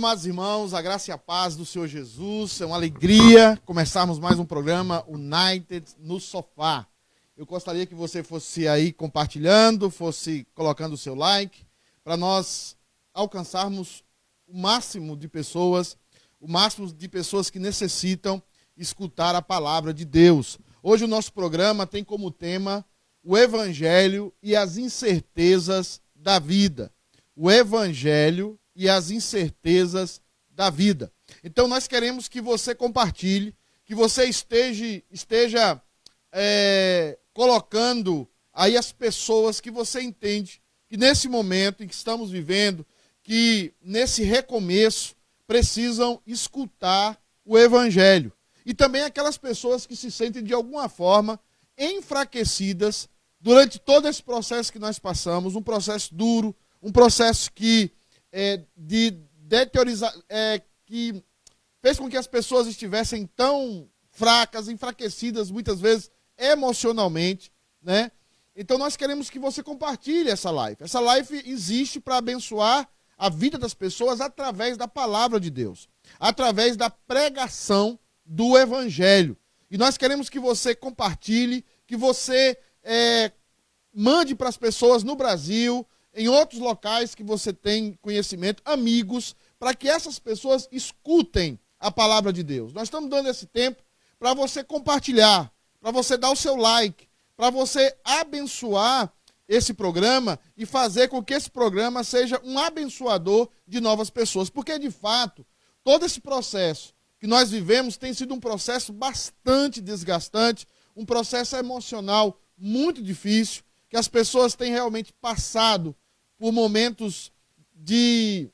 amados irmãos, a graça e a paz do Senhor Jesus. É uma alegria começarmos mais um programa United no Sofá. Eu gostaria que você fosse aí compartilhando, fosse colocando o seu like, para nós alcançarmos o máximo de pessoas, o máximo de pessoas que necessitam escutar a palavra de Deus. Hoje o nosso programa tem como tema o Evangelho e as incertezas da vida. O Evangelho e as incertezas da vida. Então nós queremos que você compartilhe, que você esteja, esteja é, colocando aí as pessoas que você entende que nesse momento em que estamos vivendo, que nesse recomeço precisam escutar o Evangelho. E também aquelas pessoas que se sentem de alguma forma enfraquecidas durante todo esse processo que nós passamos, um processo duro, um processo que é, de deteriorizar, é, que fez com que as pessoas estivessem tão fracas, enfraquecidas muitas vezes emocionalmente, né? Então nós queremos que você compartilhe essa live. Essa live existe para abençoar a vida das pessoas através da palavra de Deus, através da pregação do evangelho. E nós queremos que você compartilhe, que você é, mande para as pessoas no Brasil, em outros locais que você tem conhecimento, amigos, para que essas pessoas escutem a palavra de Deus. Nós estamos dando esse tempo para você compartilhar, para você dar o seu like, para você abençoar esse programa e fazer com que esse programa seja um abençoador de novas pessoas. Porque, de fato, todo esse processo que nós vivemos tem sido um processo bastante desgastante, um processo emocional muito difícil, que as pessoas têm realmente passado por momentos de,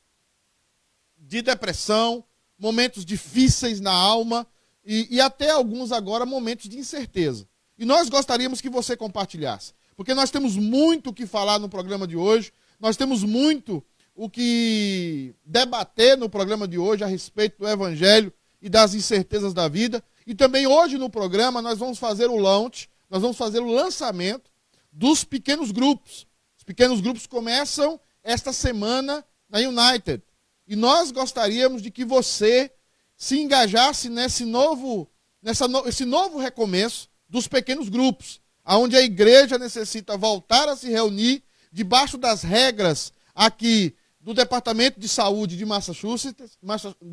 de depressão, momentos difíceis na alma e, e até alguns agora momentos de incerteza. E nós gostaríamos que você compartilhasse, porque nós temos muito o que falar no programa de hoje, nós temos muito o que debater no programa de hoje a respeito do Evangelho e das incertezas da vida. E também hoje no programa nós vamos fazer o launch, nós vamos fazer o lançamento dos pequenos grupos pequenos grupos começam esta semana na United. E nós gostaríamos de que você se engajasse nesse novo, nessa no, esse novo recomeço dos pequenos grupos, aonde a igreja necessita voltar a se reunir debaixo das regras aqui do Departamento de Saúde de Massachusetts,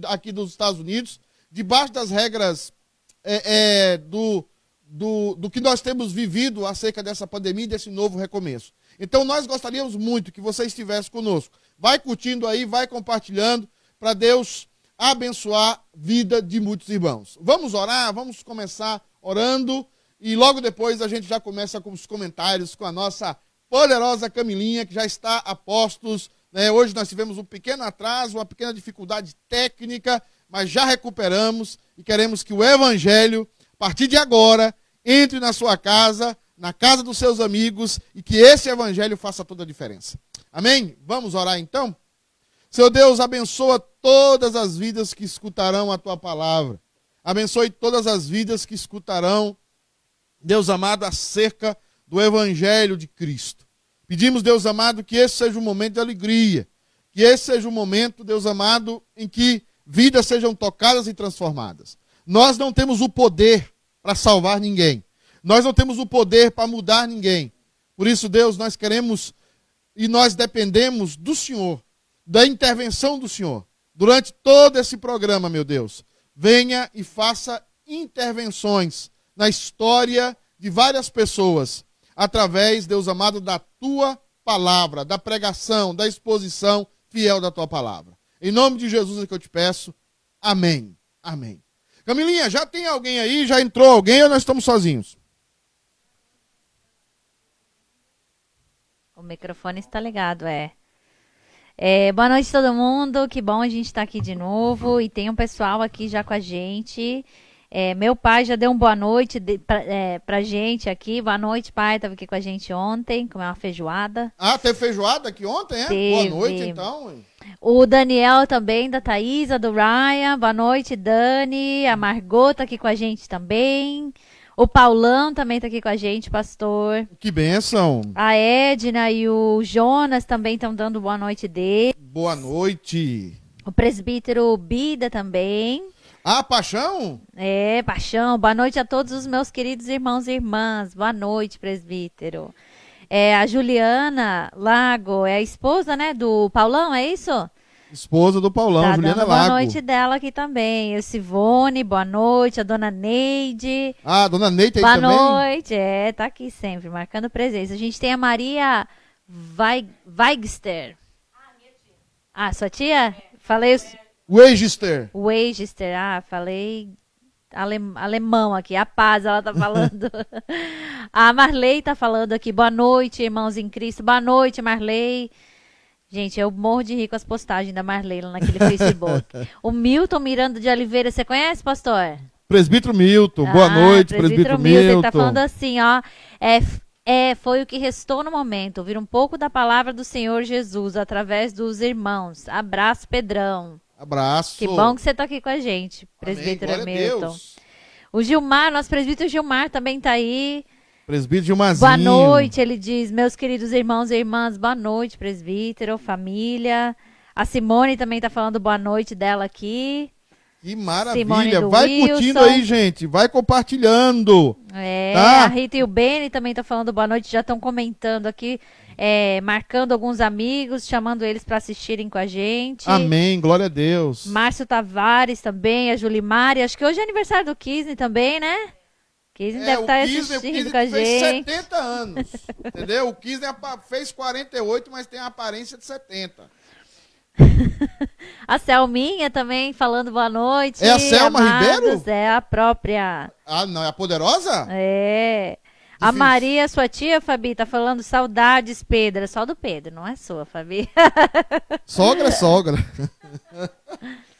aqui dos Estados Unidos, debaixo das regras é, é, do, do, do que nós temos vivido acerca dessa pandemia e desse novo recomeço. Então nós gostaríamos muito que você estivesse conosco. Vai curtindo aí, vai compartilhando, para Deus abençoar a vida de muitos irmãos. Vamos orar, vamos começar orando e logo depois a gente já começa com os comentários com a nossa poderosa Camilinha, que já está a postos. Né? Hoje nós tivemos um pequeno atraso, uma pequena dificuldade técnica, mas já recuperamos e queremos que o Evangelho, a partir de agora, entre na sua casa na casa dos seus amigos e que esse evangelho faça toda a diferença. Amém? Vamos orar então? Seu Deus, abençoa todas as vidas que escutarão a tua palavra. Abençoe todas as vidas que escutarão, Deus amado, acerca do evangelho de Cristo. Pedimos, Deus amado, que esse seja um momento de alegria, que esse seja um momento, Deus amado, em que vidas sejam tocadas e transformadas. Nós não temos o poder para salvar ninguém, nós não temos o poder para mudar ninguém. Por isso, Deus, nós queremos e nós dependemos do Senhor, da intervenção do Senhor. Durante todo esse programa, meu Deus, venha e faça intervenções na história de várias pessoas, através, Deus amado, da tua palavra, da pregação, da exposição fiel da tua palavra. Em nome de Jesus é que eu te peço. Amém. Amém. Camilinha, já tem alguém aí? Já entrou alguém ou nós estamos sozinhos? O microfone está ligado, é. é. Boa noite todo mundo, que bom a gente estar tá aqui de novo e tem um pessoal aqui já com a gente. É, meu pai já deu uma boa noite de, pra, é, pra gente aqui. Boa noite, pai. Estava aqui com a gente ontem, comeu uma feijoada. Ah, teve feijoada aqui ontem, é? Teve. Boa noite, então. O Daniel também, da Thaisa, do Ryan. Boa noite, Dani. A Margot tá aqui com a gente também. O Paulão também está aqui com a gente, pastor. Que benção. A Edna e o Jonas também estão dando boa noite dele. Boa noite. O presbítero Bida também. Ah, Paixão? É, Paixão. Boa noite a todos os meus queridos irmãos e irmãs. Boa noite, presbítero. É, a Juliana Lago é a esposa, né, do Paulão, é isso? Esposa do Paulão, tá Juliana Lago. Boa noite dela aqui também. O Sivone, boa noite. A dona Neide. Ah, a dona Neide aí boa também? noite. É, tá aqui sempre, marcando presença. A gente tem a Maria Weig Weigster. Ah, sua tia? Falei os... Weigister. Weigister. Ah, falei alem- alemão aqui. A paz, ela tá falando. a Marley tá falando aqui. Boa noite, irmãos em Cristo. Boa noite, Marley. Gente, eu morro de rir com as postagens da Marley lá naquele Facebook. o Milton Miranda de Oliveira, você conhece, pastor? Presbítero Milton. Boa Ah, noite, presbítero, Milton. Ele tá falando assim, ó. É, é, foi o que restou no momento. Ouvir um pouco da palavra do Senhor Jesus através dos irmãos. Abraço, Pedrão. Abraço. Que bom que você tá aqui com a gente, Amém, presbítero glória a Milton. O Gilmar, nosso presbítero Gilmar também tá aí. Presbítero Gilmazinho. Boa noite, ele diz, meus queridos irmãos e irmãs, boa noite, presbítero, família. A Simone também tá falando boa noite dela aqui. Que maravilha. Vai Wilson. curtindo aí, gente. Vai compartilhando. É, Tá. a Rita e o Beni também tá falando boa noite, já estão comentando aqui, é, marcando alguns amigos, chamando eles para assistirem com a gente. Amém. Glória a Deus. Márcio Tavares também, a Julimari, acho que hoje é aniversário do Kisney também, né? Kisney deve É, o estar o assistindo com a fez gente. 70 anos. entendeu? O Kisner apa- fez 48, mas tem a aparência de 70. A Selminha também falando boa noite. É a Selma amados, Ribeiro? É a própria. Ah, não, é a poderosa? É. A Difícil. Maria, sua tia, Fabi, tá falando saudades, Pedro. É só do Pedro, não é sua, Fabi. Sogra é sogra.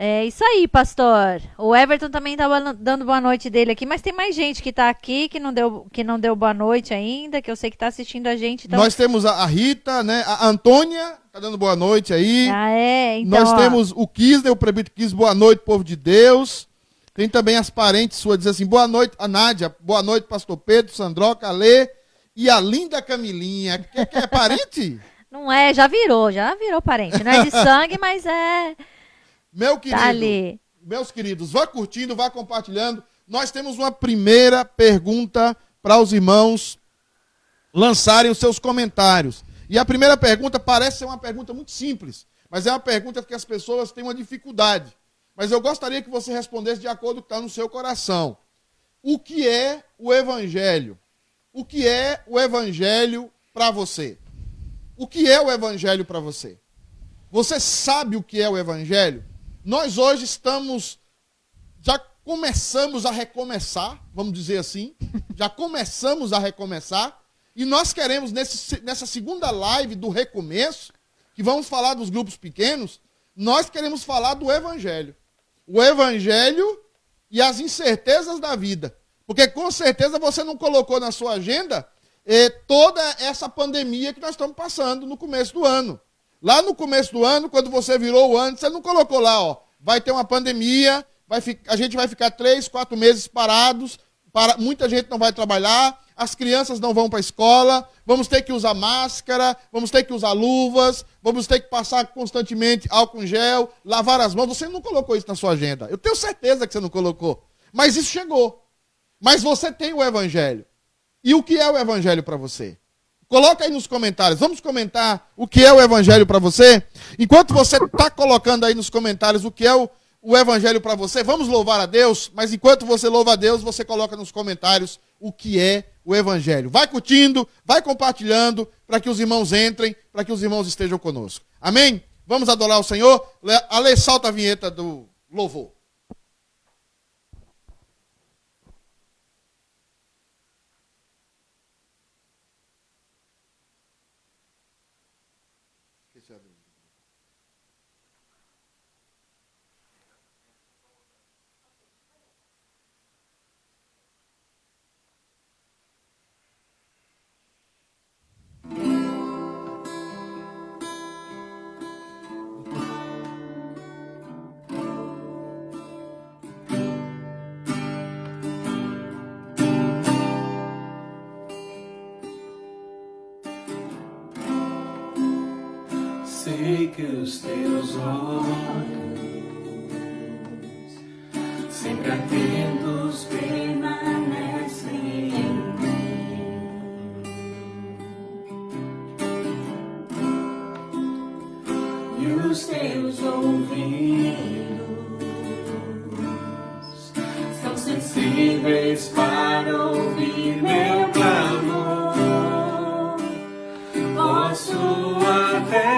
É isso aí, pastor. O Everton também tava dando boa noite dele aqui, mas tem mais gente que tá aqui que não deu, que não deu boa noite ainda, que eu sei que tá assistindo a gente. Então... Nós temos a, Rita, né? A Antônia, tá dando boa noite aí. Ah, é? Então, Nós ó, temos o Kisner, o Prebito Kisner, boa noite, povo de Deus. Tem também as parentes suas, dizendo assim, boa noite, a Nádia, boa noite, pastor Pedro, Sandroca, Alê e a linda Camilinha. Que, que é parente? Não é, já virou, já virou parente. Não é de sangue, mas é. Meu querido, Tá ali. meus queridos, vá curtindo, vá compartilhando. Nós temos uma primeira pergunta para os irmãos lançarem os seus comentários. E a primeira pergunta parece ser uma pergunta muito simples, mas é uma pergunta que as pessoas têm uma dificuldade. Mas eu gostaria que você respondesse de acordo com o que está no seu coração. O que é o Evangelho? O que é o Evangelho para você? O que é o Evangelho para você? Você sabe o que é o Evangelho? Nós hoje estamos, já começamos a recomeçar, vamos dizer assim, já começamos a recomeçar, e nós queremos, nesse, nessa segunda live do recomeço, que vamos falar dos grupos pequenos, nós queremos falar do Evangelho. O Evangelho e as incertezas da vida. Porque com certeza você não colocou na sua agenda eh, toda essa pandemia que nós estamos passando no começo do ano. Lá no começo do ano, quando você virou o ano, você não colocou lá, ó, vai ter uma pandemia, vai a gente vai ficar três, quatro meses parados, para, muita gente não vai trabalhar, as crianças não vão para a escola, vamos ter que usar máscara, vamos ter que usar luvas, vamos ter que passar constantemente álcool em gel, lavar as mãos. Você não colocou isso na sua agenda. Eu tenho certeza que você não colocou. Mas isso chegou. Mas você tem o evangelho. E o que é o evangelho para você? Coloca aí nos comentários. Vamos comentar o que é o evangelho para você? Enquanto você está colocando aí nos comentários o que é o, o evangelho para você, vamos louvar a Deus, mas enquanto você louva a Deus, você coloca nos comentários o que é o evangelho. Vai curtindo, vai compartilhando para que os irmãos entrem, para que os irmãos estejam conosco. Amém? Vamos adorar o Senhor. Le- Ale, solta a vinheta do louvor. os teus olhos, sempre atentos permanecem em mim. E os teus ouvidos são sensíveis para ouvir meu clamor. Posso até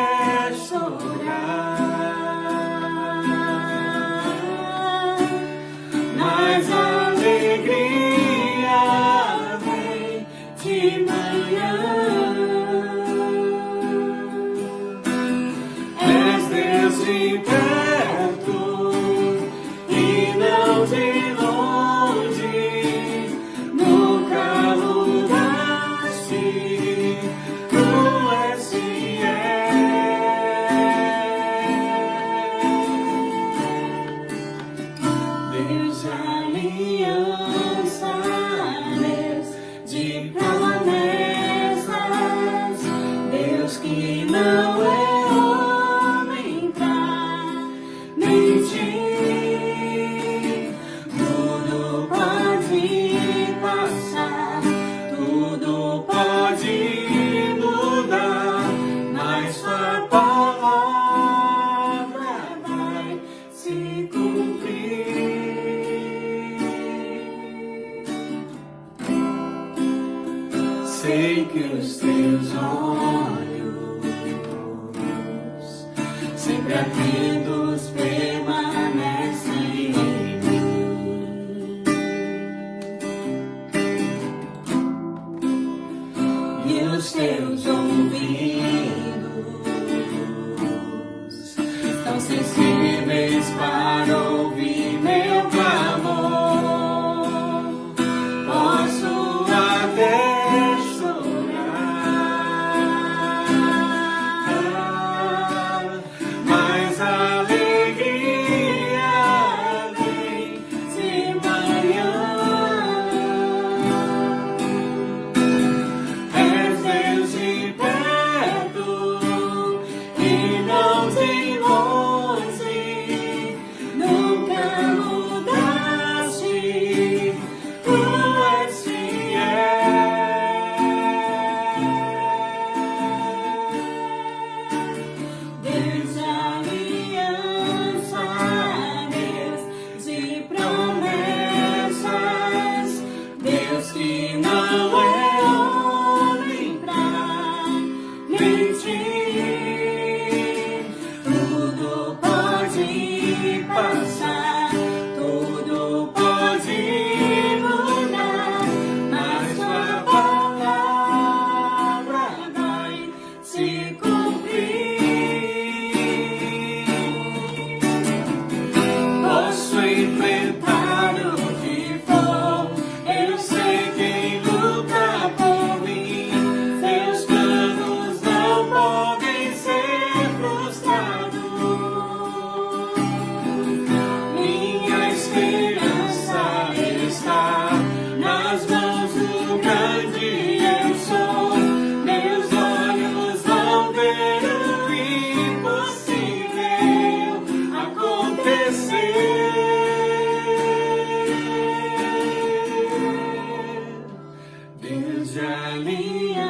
Deus de aliança,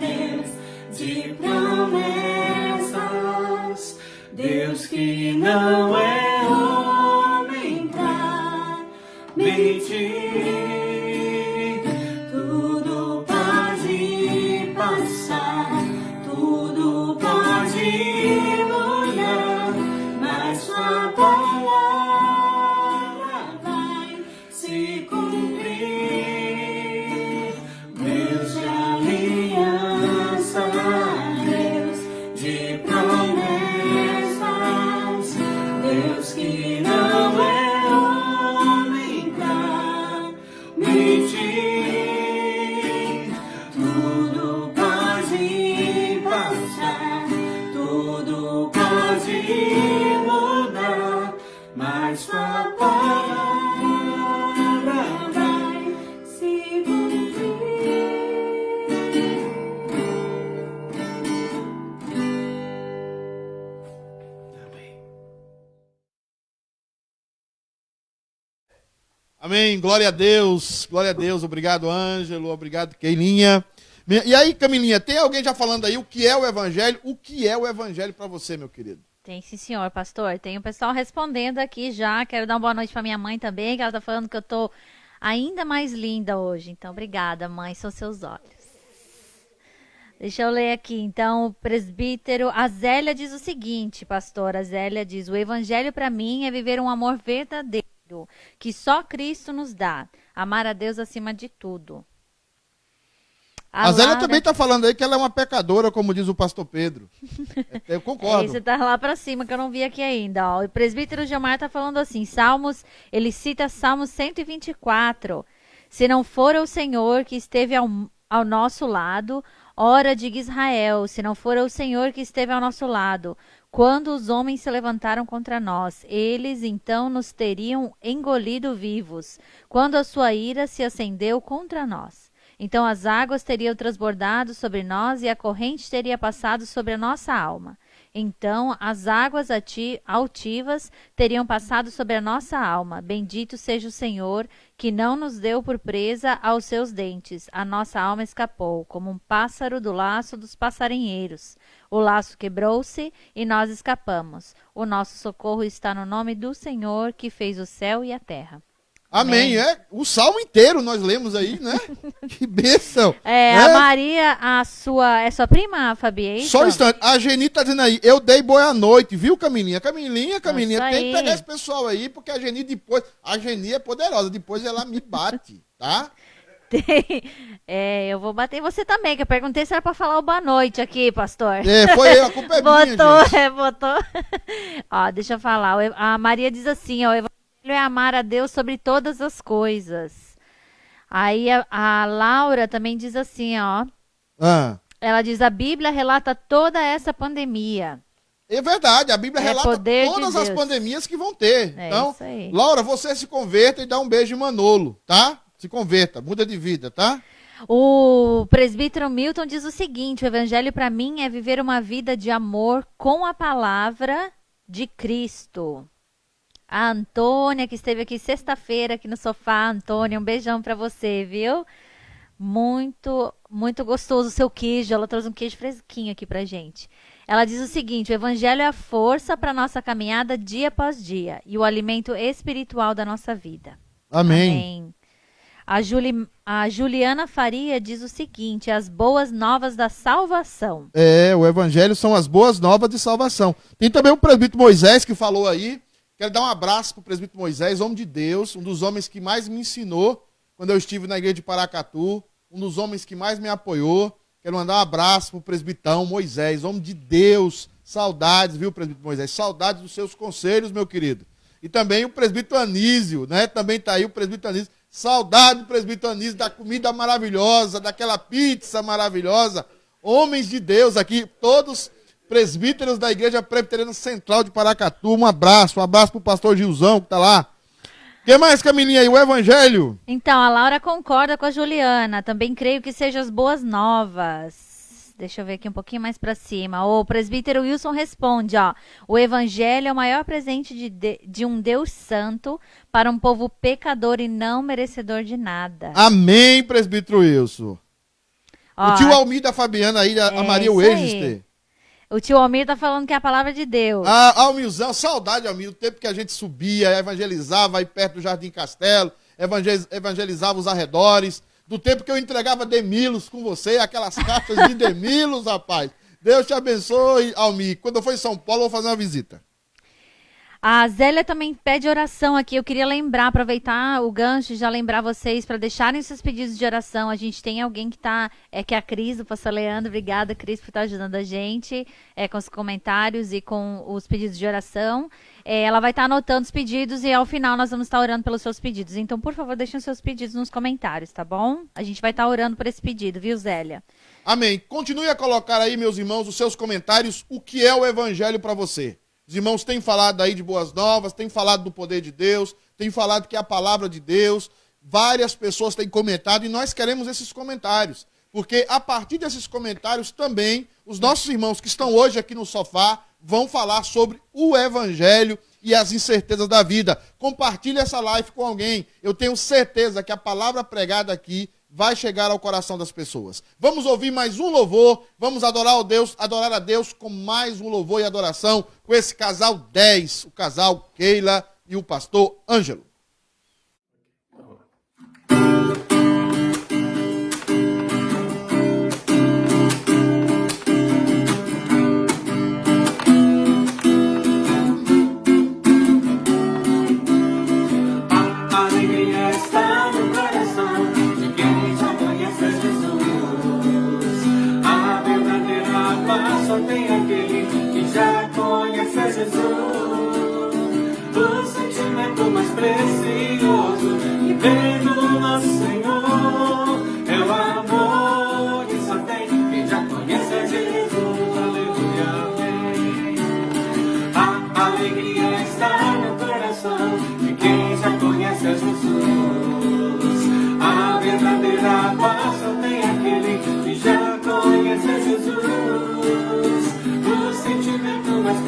Deus de promessas, Deus que não Glória a Deus. Glória a Deus. Obrigado, Ângelo. Obrigado, Keilinha. E aí, Camilinha, tem alguém já falando aí o que é o evangelho? O que é o evangelho para você, meu querido? Tem sim, senhor, pastor. Tem o pessoal respondendo aqui já. Quero dar uma boa noite pra minha mãe também, que ela tá falando que eu tô ainda mais linda hoje. Então, obrigada, mãe. São seus olhos. Deixa eu ler aqui. Então, o presbítero. A Zélia diz o seguinte, pastor. A Zélia diz: O evangelho para mim é viver um amor verdadeiro, que só Cristo nos dá. Amar a Deus acima de tudo. A, Zélia Lara- também tá falando aí que ela é uma pecadora, como diz o pastor Pedro. É, Eu É, concordo. você tá lá pra cima que eu não vi aqui ainda, ó. O presbítero Gilmar tá falando assim, Salmos, ele cita Salmos 124. Se não for o Senhor que esteve ao, ao nosso lado, ora diga Israel, se não for o Senhor que esteve ao nosso lado, quando os homens se levantaram contra nós, eles então nos teriam engolido vivos, quando a sua ira se acendeu contra nós. Então as águas teriam transbordado sobre nós e a corrente teria passado sobre a nossa alma. Então as águas altivas teriam passado sobre a nossa alma. Bendito seja o Senhor, que não nos deu por presa aos seus dentes. A nossa alma escapou, como um pássaro do laço dos passarinheiros. O laço quebrou-se e nós escapamos. O nosso socorro está no nome do Senhor, que fez o céu e a terra. Amém. É, o salmo inteiro nós lemos aí, né? que bênção. É, né? a Maria, a sua. É sua prima, Fabi? é? Só um instante. A Geni tá dizendo aí, eu dei boa noite, viu, Camilinha? Camilinha, Camilinha, Isso tem que aí. pegar esse pessoal aí, porque a Geni depois. A Geni é poderosa, depois ela me bate, tá? Tem. É, eu vou bater em você também, que eu perguntei se era pra falar o boa noite aqui, pastor. É, foi eu, a culpa é minha, botou, gente. é, botou. ó, deixa eu falar. A Maria diz assim: ó, o evangelho é amar a Deus sobre todas as coisas. Aí a, a Laura também diz assim, ó. Ah, Ela diz: a Bíblia relata toda essa pandemia. é verdade, a Bíblia É relata poder de todas as pandemias que vão ter. É então. Laura, você se converta e dá um beijo em Manolo, tá? Se converta, muda de vida, tá? O presbítero Milton diz o seguinte: o evangelho para mim é viver uma vida de amor com a palavra de Cristo. A Antônia, que esteve aqui sexta-feira aqui no sofá, Antônia, um beijão para você, viu? Muito, muito gostoso o seu queijo. Ela trouxe um queijo fresquinho aqui pra gente. Ela diz o seguinte: o evangelho é a força para nossa caminhada dia após dia e o alimento espiritual da nossa vida. Amém. Amém. A, Juli- a Juliana Faria diz o seguinte: as boas novas da salvação. É, o evangelho são as boas novas de salvação. Tem também o presbítero Moisés que falou aí. Quero dar um abraço pro presbítero Moisés, homem de Deus, um dos homens que mais me ensinou quando eu estive na igreja de Paracatu, um dos homens que mais me apoiou. Quero mandar um abraço pro presbitão Moisés, homem de Deus. Saudades, viu, presbítero Moisés? Saudades dos seus conselhos, meu querido. E também o presbítero Anísio, né? Também tá aí o presbítero Anísio. Saudade presbítero Anísio, da comida maravilhosa, daquela pizza maravilhosa. Homens de Deus aqui, todos presbíteros da Igreja Presbiteriana Central de Paracatu. Um abraço, um abraço pro pastor Gilzão que tá lá. O que mais, Camilinha aí? O Evangelho? Então, a Laura concorda com a Juliana. Também creio que sejam as boas novas. Deixa eu ver aqui um pouquinho mais pra cima. O presbítero Wilson responde, ó. O evangelho é o maior presente de, de, de um Deus santo para um povo pecador e não merecedor de nada. Amém, presbítero Wilson. Ó, o tio Almir da Fabiana aí, a, a É Maria. Wegister. o tio Almir tá falando que é a palavra de Deus. Ah, Almilzão, saudade, Almir, o tempo que a gente subia, evangelizava aí perto do Jardim Castelo, evangel- evangelizava os arredores, do tempo que eu entregava Demilos com você, aquelas cartas de Demilos, rapaz. Deus te abençoe, Almir. Quando eu for em São Paulo, eu vou fazer uma visita. A Zélia também pede oração aqui. Eu queria lembrar, aproveitar o gancho já lembrar vocês para deixarem seus pedidos de oração. A gente tem alguém que tá, é que é a Cris, do Pastor Leandro. Obrigada, Cris, por estar ajudando a gente é, com os comentários e com os pedidos de oração. É, ela vai estar anotando os pedidos e ao final nós vamos estar orando pelos seus pedidos. Então, por favor, deixem seus pedidos nos comentários, tá bom? A gente vai estar orando por esse pedido, viu, Zélia? Amém. Continue a colocar aí, meus irmãos, os seus comentários, o que é o evangelho para você. Os irmãos têm falado aí de boas novas, têm falado do poder de Deus, têm falado que é a palavra de Deus. Várias pessoas têm comentado e nós queremos esses comentários. Porque a partir desses comentários também, os nossos irmãos que estão hoje aqui no sofá vão falar sobre o evangelho e as incertezas da vida. Compartilhe essa live com alguém. Eu tenho certeza que a palavra pregada aqui vai chegar ao coração das pessoas. Vamos ouvir mais um louvor, vamos adorar, o Deus, adorar a Deus com mais um louvor e adoração com esse casal 10, o casal Keila e o pastor Ângelo.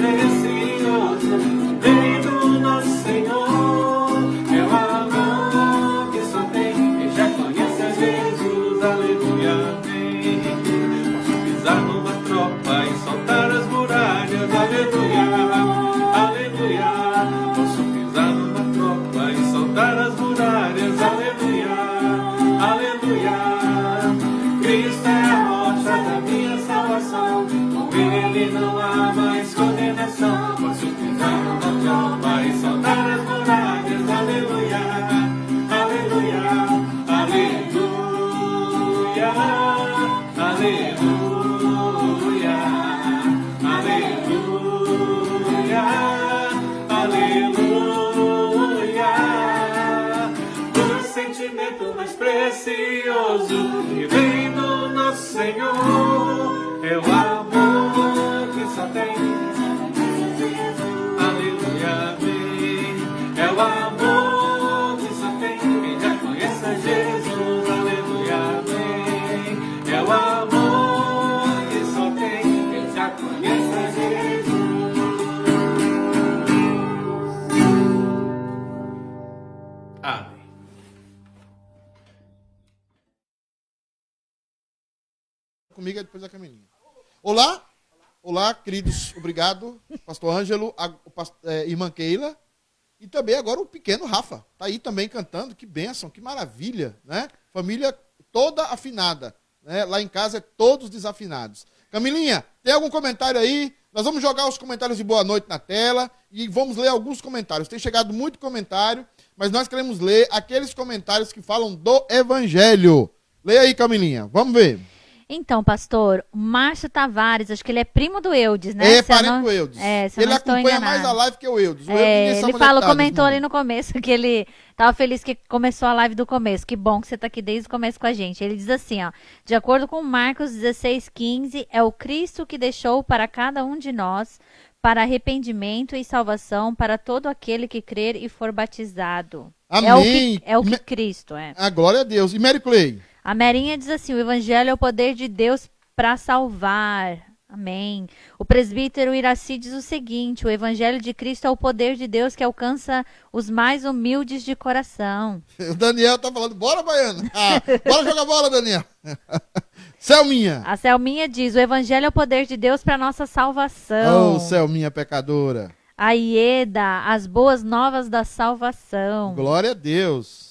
Ты queridos, obrigado, pastor Ângelo, a, past- é, irmã Keila, e também agora o pequeno Rafa, tá aí também cantando, que bênção, que maravilha, né? Família toda afinada, né? Lá em casa é todos desafinados. Camilinha, tem algum comentário aí? Nós vamos jogar os comentários de boa noite na tela e vamos ler alguns comentários. Tem chegado muito comentário, mas nós queremos ler aqueles comentários que falam do evangelho. Leia aí, Camilinha, vamos ver. Então, pastor, o Márcio Tavares, acho que ele é primo do Eudes, né? É, Se parente não- do Eudes. É, se ele acompanha mais a live que o Eudes. O Eudes É, sabe ele é falou, comentou nesse ali no começo que ele tava feliz que começou a live do começo. Que bom que você tá aqui desde o começo com a gente. Ele diz assim, ó, de acordo com Marcos 16:15, é o Cristo que deixou para cada um de nós para arrependimento e salvação para todo aquele que crer e for batizado. É o Amém. que, é o que Me- Cristo é. A glória a Deus. E Mary Clay? A Merinha diz assim: o evangelho é o poder de Deus para salvar. Amém. O presbítero Iraci diz o seguinte: o evangelho de Cristo é o poder de Deus que alcança os mais humildes de coração. O Daniel tá falando, bora, Baiano. Ah, bora jogar bola, Daniel. Selminha. A Selminha diz: o evangelho é o poder de Deus para nossa salvação. Oh, Selminha pecadora. A Ieda, as boas novas da salvação. Glória a Deus.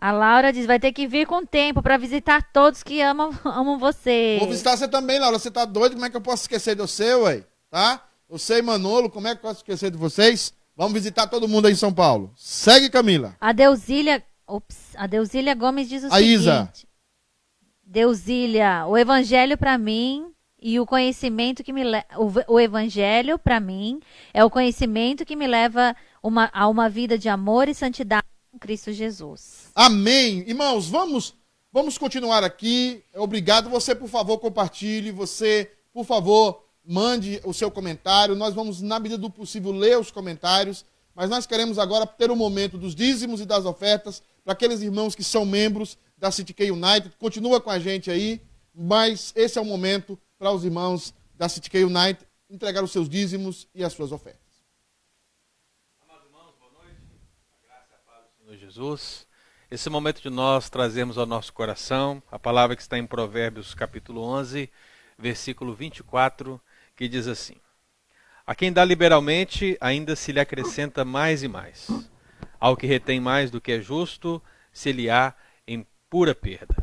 A Laura diz: vai ter que vir com tempo para visitar todos que amam, amam você. Vou visitar você também, Laura. Você tá doido? Como é que eu posso esquecer de você, ué? Tá? Você e Manolo, como é que eu posso esquecer de vocês? Vamos visitar todo mundo aí em São Paulo. Segue, Camila. A Deusília, ops, a Deusília Gomes diz o A seguinte. Isa. Deusília, o evangelho para mim e o conhecimento que me le... o, o evangelho para mim é o conhecimento que me leva uma, a uma vida de amor e santidade Cristo Jesus. Amém. Irmãos, vamos vamos continuar aqui. Obrigado. Você, por favor, compartilhe. Você, por favor, mande o seu comentário. Nós vamos, na medida do possível, ler os comentários. Mas nós queremos agora ter o momento dos dízimos e das ofertas para aqueles irmãos que são membros da City K United. Continua com a gente aí, mas esse é o momento para os irmãos da City K United entregar os seus dízimos e as suas ofertas. Senhor Jesus. Esse momento de nós trazemos ao nosso coração a palavra que está em Provérbios capítulo 11, versículo 24, que diz assim: A quem dá liberalmente, ainda se lhe acrescenta mais e mais. Ao que retém mais do que é justo, se lhe há em pura perda.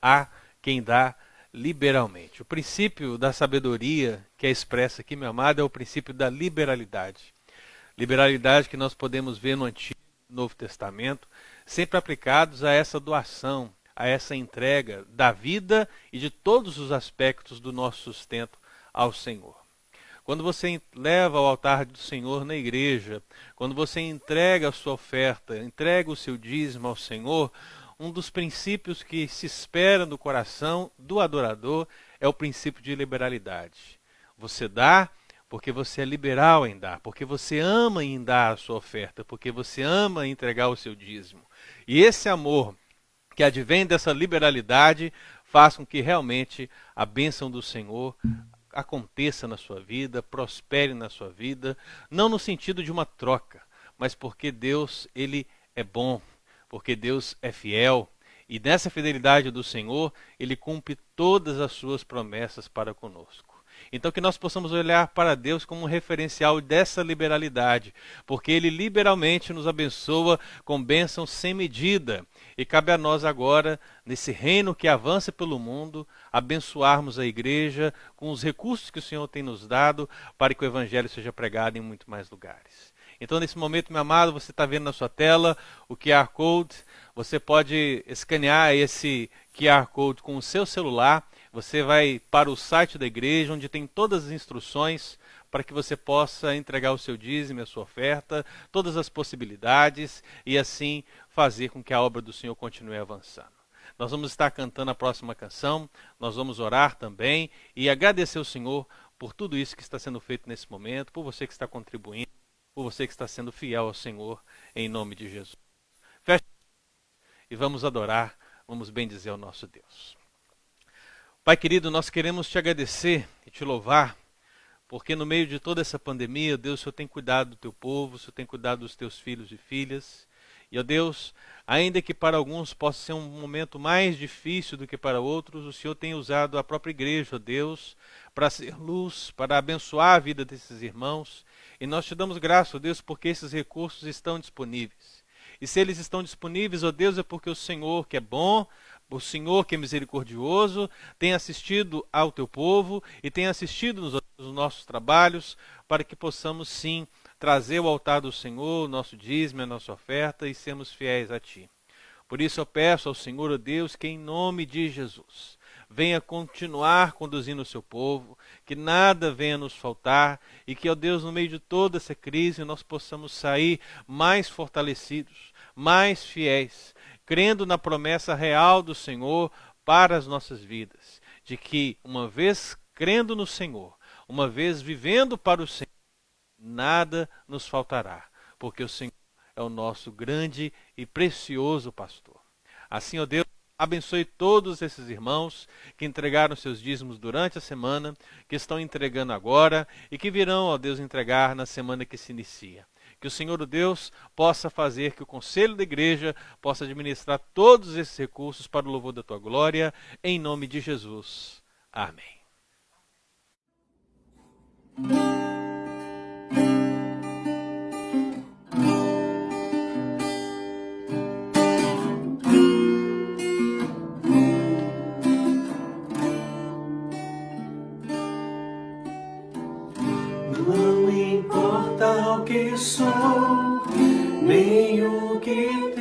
Há quem dá liberalmente. O princípio da sabedoria que é expressa aqui, meu amado, é o princípio da liberalidade. Liberalidade que nós podemos ver no Antigo Novo Testamento, sempre aplicados a essa doação, a essa entrega da vida e de todos os aspectos do nosso sustento ao Senhor. Quando você leva ao altar do Senhor na igreja, quando você entrega a sua oferta, entrega o seu dízimo ao Senhor, um dos princípios que se espera no coração do adorador é o princípio de liberalidade. Você dá porque você é liberal em dar, porque você ama em dar a sua oferta, porque você ama entregar o seu dízimo. E esse amor que advém dessa liberalidade faz com que realmente a bênção do Senhor aconteça na sua vida, prospere na sua vida, não no sentido de uma troca, mas porque Deus, ele é bom, porque Deus é fiel e nessa fidelidade do Senhor, ele cumpre todas as suas promessas para conosco. Então, que nós possamos olhar para Deus como um referencial dessa liberalidade, porque Ele liberalmente nos abençoa com bênção sem medida. E cabe a nós agora, nesse reino que avança pelo mundo, abençoarmos a igreja com os recursos que o Senhor tem nos dado para que o Evangelho seja pregado em muito mais lugares. Então, nesse momento, meu amado, você está vendo na sua tela o QR Code. Você pode escanear esse QR Code com o seu celular. Você vai para o site da igreja, onde tem todas as instruções para que você possa entregar o seu dízimo, a sua oferta, todas as possibilidades e assim fazer com que a obra do Senhor continue avançando. Nós vamos estar cantando a próxima canção, nós vamos orar também e agradecer ao Senhor por tudo isso que está sendo feito nesse momento, por você que está contribuindo por você que está sendo fiel ao Senhor, em nome de Jesus. Feche e vamos adorar, vamos bendizer ao nosso Deus. Pai querido, nós queremos te agradecer e te louvar, porque no meio de toda essa pandemia, Deus, o Senhor tem cuidado do teu povo, o Senhor tem cuidado dos teus filhos e filhas. E, ó Deus, ainda que para alguns possa ser um momento mais difícil do que para outros, o Senhor tem usado a própria igreja, ó Deus, para ser luz, para abençoar a vida desses irmãos. E nós te damos graça, ó Deus, porque esses recursos estão disponíveis. E se eles estão disponíveis, ó Deus, é porque o Senhor, que é bom, o Senhor, que é misericordioso, tem assistido ao teu povo e tem assistido nos, nos nossos trabalhos, para que possamos sim trazer o altar do Senhor, o nosso dízimo, a nossa oferta e sermos fiéis a Ti. Por isso eu peço ao Senhor, ó Deus, que em nome de Jesus venha continuar conduzindo o seu povo, que nada venha nos faltar e que, ó Deus, no meio de toda essa crise, nós possamos sair mais fortalecidos, mais fiéis, crendo na promessa real do Senhor para as nossas vidas, de que, uma vez crendo no Senhor, uma vez vivendo para o Senhor, nada nos faltará, porque o Senhor é o nosso grande e precioso pastor. Assim, ó Deus, abençoe todos esses irmãos que entregaram seus dízimos durante a semana, que estão entregando agora e que virão, ó Deus, entregar na semana que se inicia. Que o Senhor, Deus, possa fazer que o conselho da igreja possa administrar todos esses recursos para o louvor da tua glória, em nome de Jesus. Amém. Nem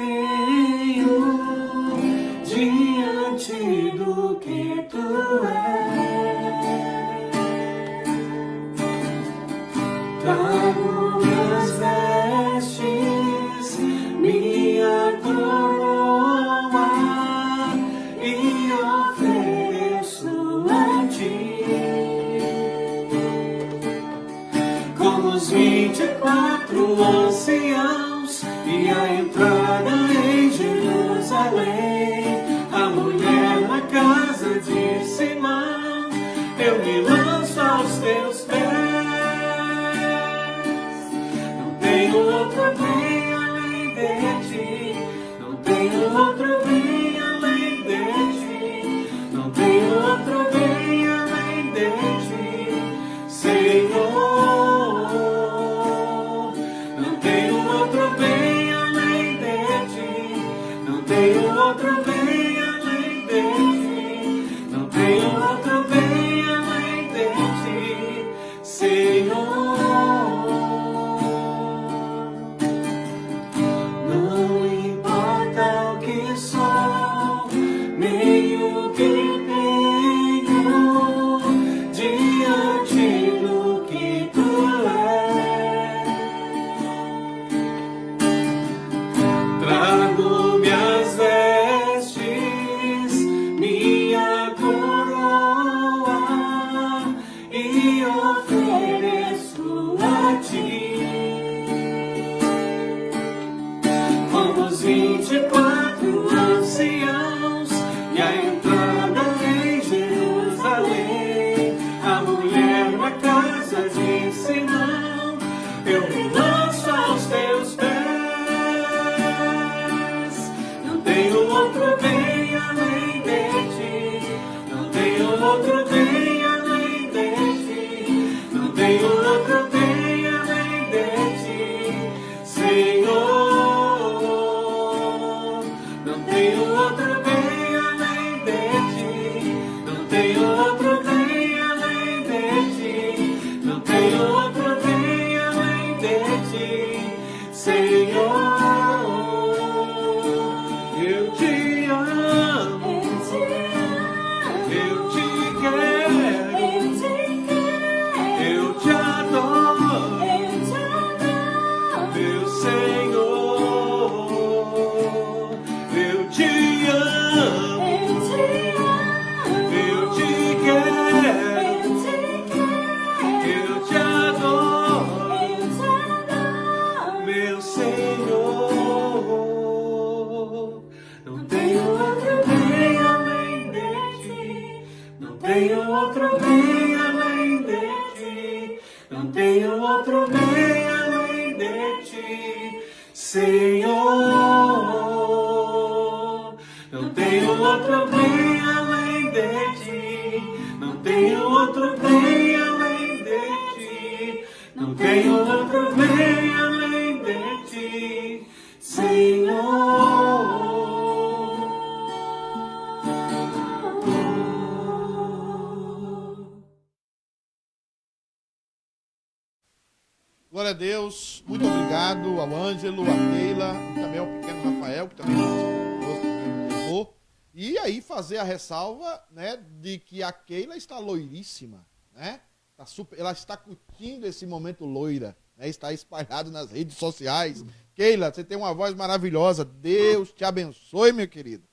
né? Tá super, ela está curtindo esse momento loira, né? Está espalhado nas redes sociais. Keila, você tem uma voz maravilhosa. Deus te abençoe, meu querido.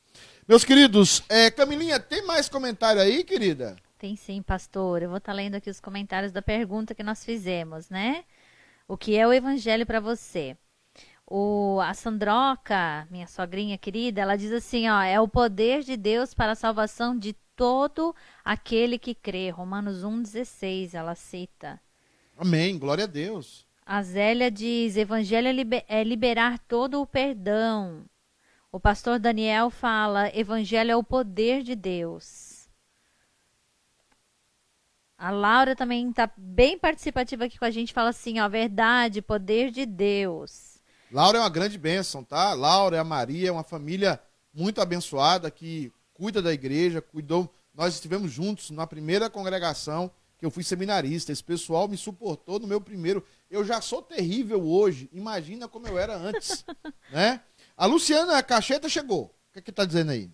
Meus queridos, é, Camilinha, tem mais comentário aí, querida? Tem sim, pastor. Eu vou estar lendo aqui os comentários da pergunta que nós fizemos, né? O que é o evangelho para você? O, a Sandroca, minha sogrinha querida, ela diz assim, ó, é o poder de Deus para a salvação de todo aquele que crê. Romanos 1,16, ela cita. Amém, glória a Deus. A Zélia diz, evangelho é, é liberar todo o perdão. O pastor Daniel fala, evangelho é o poder de Deus. A Laura também está bem participativa aqui com a gente, fala assim, ó, verdade, poder de Deus. Laura é uma grande bênção, tá? Laura e a Maria é uma família muito abençoada que cuida da igreja, cuidou. Nós estivemos juntos na primeira congregação que eu fui seminarista. Esse pessoal me suportou no meu primeiro. Eu já sou terrível hoje. Imagina como eu era antes, né? A Luciana Cacheta chegou. O que é que tá dizendo aí?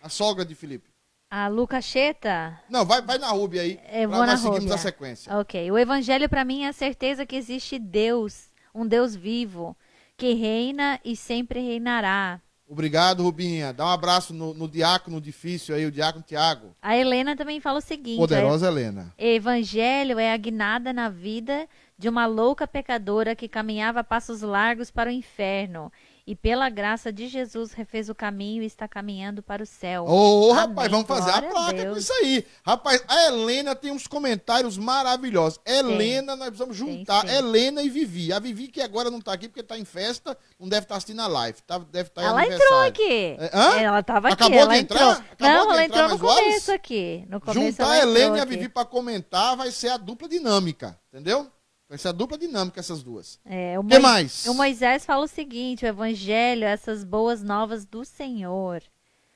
A sogra de Felipe. A Lucacheta, Não, vai, vai na Ruby aí. Eu vou nós seguirmos Rúbia. a sequência. Ok. O evangelho para mim é a certeza que existe Deus, um Deus vivo, que reina e sempre reinará. Obrigado, Rubinha. Dá um abraço no, no diácono difícil aí, o diácono Tiago. A Helena também fala o seguinte: Poderosa Helena. Evangelho é a guinada na vida de uma louca pecadora que caminhava a passos largos para o inferno e pela graça de Jesus refez o caminho e está caminhando para o céu. Ô, Amém. rapaz, vamos fazer a Glória a placa com Deus. isso aí. Rapaz, a Helena tem uns comentários maravilhosos. Helena, nós precisamos juntar sim. Helena e Vivi. A Vivi que agora não tá aqui porque tá em festa, não deve estar assistindo a live. Tá, deve estar em Ela entrou aqui. É, hã? Ela estava aqui. Acabou de entrou. entrar? Acabou Não, ela entrar entrou no horas? começo aqui. No começo Juntar a Helena e a. Vivi pra comentar vai ser a dupla dinâmica, entendeu? Vai ser a dupla dinâmica essas duas. É, o, que mais? o Moisés fala o seguinte: o evangelho, essas boas novas do Senhor.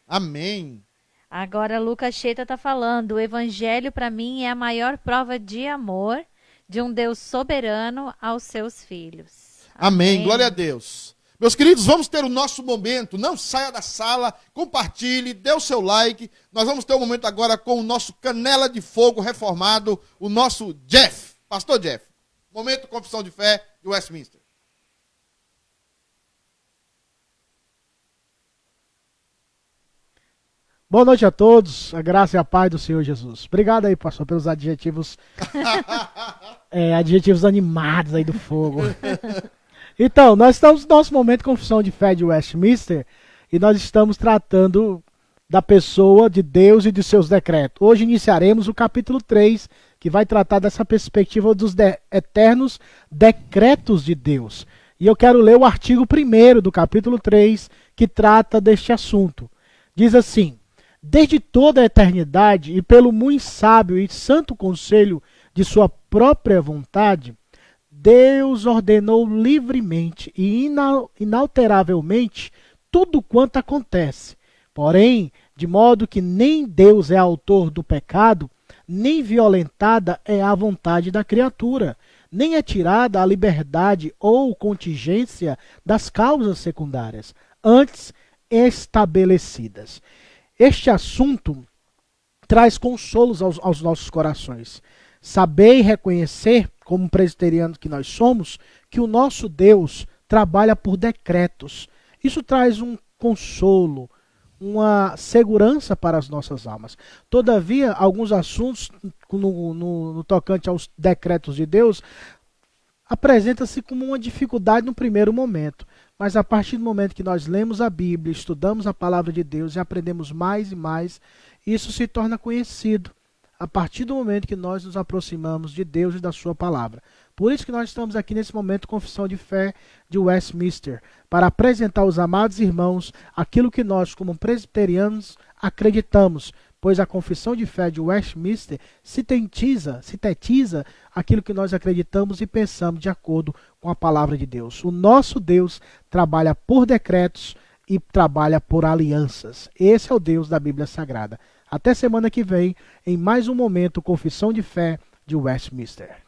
Amém. Agora, Lucas Cheta está falando: o evangelho para mim é a maior prova de amor de um Deus soberano aos seus filhos. Amém. Glória a Deus. Meus queridos, vamos ter o nosso momento. Não saia da sala, compartilhe, dê o seu like. Nós vamos ter um momento agora com o nosso canela de fogo reformado, o nosso Jeff, Pastor Jeff. Momento confissão de fé de Westminster. Boa noite a todos, a graça e a paz do Senhor Jesus. Obrigado aí, pastor, pelos adjetivos, é, adjetivos animados aí do fogo. Então, nós estamos no nosso momento de confissão de fé de Westminster e nós estamos tratando da pessoa de Deus e de seus decretos. Hoje iniciaremos o capítulo 3, que vai tratar dessa perspectiva dos de eternos decretos de Deus. E eu quero ler o artigo 1 do capítulo 3, que trata deste assunto. Diz assim: Desde toda a eternidade e pelo muito sábio e santo conselho de sua própria vontade, Deus ordenou livremente e inalteravelmente tudo quanto acontece. Porém, de modo que nem Deus é autor do pecado, nem violentada é a vontade da criatura, nem é tirada a liberdade ou contingência das causas secundárias, antes estabelecidas. Este assunto traz consolos aos, aos nossos corações. Saber e reconhecer, como presbiterianos que nós somos, que o nosso Deus trabalha por decretos. Isso traz um consolo, uma segurança para as nossas almas. Todavia, alguns assuntos no, no, no tocante aos decretos de Deus apresenta-se como uma dificuldade no primeiro momento. Mas a partir do momento que nós lemos a Bíblia, estudamos a palavra de Deus e aprendemos mais e mais, isso se torna conhecido a partir do momento que nós nos aproximamos de Deus e da Sua palavra. Por isso que nós estamos aqui nesse momento confissão de fé de Westminster, para apresentar aos amados irmãos aquilo que nós, como presbiterianos, acreditamos, pois a confissão de fé de Westminster sintetiza, sintetiza aquilo que nós acreditamos e pensamos de acordo com a palavra de Deus. O nosso Deus trabalha por decretos e trabalha por alianças. Esse é o Deus da Bíblia Sagrada. Até semana que vem, em mais um momento Confissão de Fé de Westminster.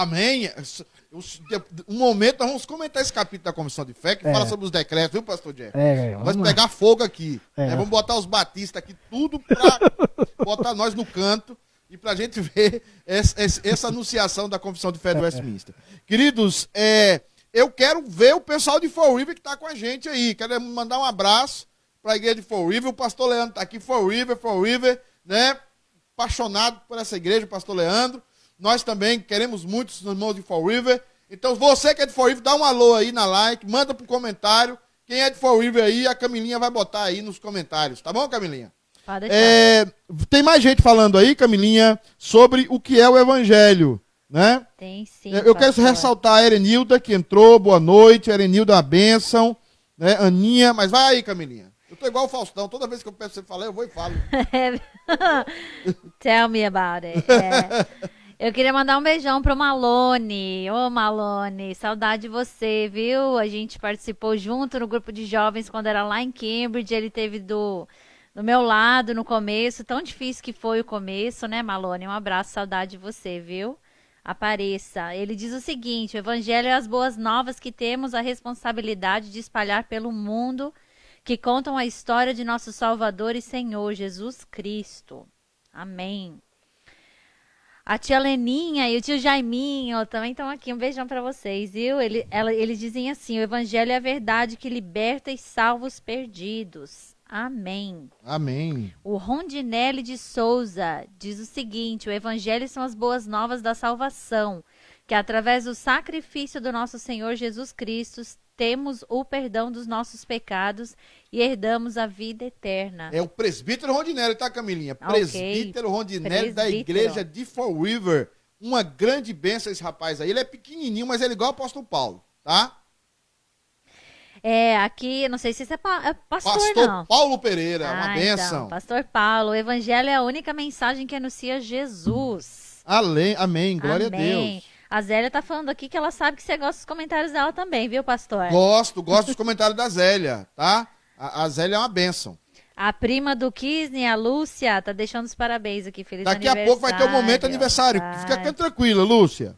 Amém. Um momento, nós vamos comentar esse capítulo da Comissão de Fé, que é. fala sobre os decretos, viu, pastor Jeff? É, vamos Vai pegar fogo aqui. É. Né? Vamos botar os batistas aqui, tudo para botar nós no canto e para a gente ver essa, essa, anunciação da Confissão de Fé do Westminster. Queridos, é, eu quero ver o pessoal de Fall River que está com a gente aí. Quero mandar um abraço para a igreja de Fall River. O pastor Leandro está aqui, Fall River, Fall River, né? Apaixonado por essa igreja, o pastor Leandro. Nós também queremos muito os irmãos de Fall River. Então, você que é de Fall River, dá um alô aí na like, manda pro comentário. Quem é de Fall River aí, a Camilinha vai botar aí nos comentários. Tá bom, Camilinha? Pode é, tem mais gente falando aí, Camilinha, sobre o que é o evangelho, né? Tem sim. Eu, quero ressaltar a Erenilda, que entrou, boa noite. Erenilda, uma bênção. Né? Aninha, mas vai aí, Camilinha. Eu tô igual o Faustão, toda vez que eu peço você falar, eu vou e falo. Tell me about it. É. Eu queria mandar um beijão pro Malone. Ô, Malone, saudade de você, viu? A gente participou junto no grupo de jovens quando era lá em Cambridge. Ele teve do, do meu lado no começo. Tão difícil que foi o começo, né, Malone? Um abraço, saudade de você, viu? Apareça. Ele diz o seguinte: o Evangelho é as boas novas que temos a responsabilidade de espalhar pelo mundo que contam a história de nosso Salvador e Senhor Jesus Cristo. Amém. A tia Leninha e o tio Jaiminho também estão aqui. Um beijão para vocês, viu? Ele, ela, eles dizem assim: o Evangelho é a verdade que liberta e salva os perdidos. Amém. Amém. O Rondinelli de Souza diz o seguinte: o Evangelho são as boas novas da salvação, que através do sacrifício do nosso Senhor Jesus Cristo temos o perdão dos nossos pecados e herdamos a vida eterna. É o presbítero Rondinelli, tá, Camilinha? Okay. Presbítero Rondinelli presbítero. da igreja de Fall River. Uma grande bênção esse rapaz aí. Ele é pequenininho, mas ele é igual o apóstolo Paulo, tá? É, aqui, não sei se isso é, pa é pastor, pastor não. Paulo Pereira, ah, uma bênção. Então, pastor Paulo, o evangelho é a única mensagem que anuncia Jesus. Além, amém, glória amém. a Deus. A Zélia tá falando aqui que ela sabe que você gosta dos comentários dela também, viu, pastor? Gosto, gosto dos comentários da Zélia, tá? A, a Zélia é uma benção. A prima do Kisney, a Lúcia, tá deixando os parabéns aqui. Feliz Daqui a pouco vai ter o um momento aniversário. Vai. Fica tranquila, Lúcia.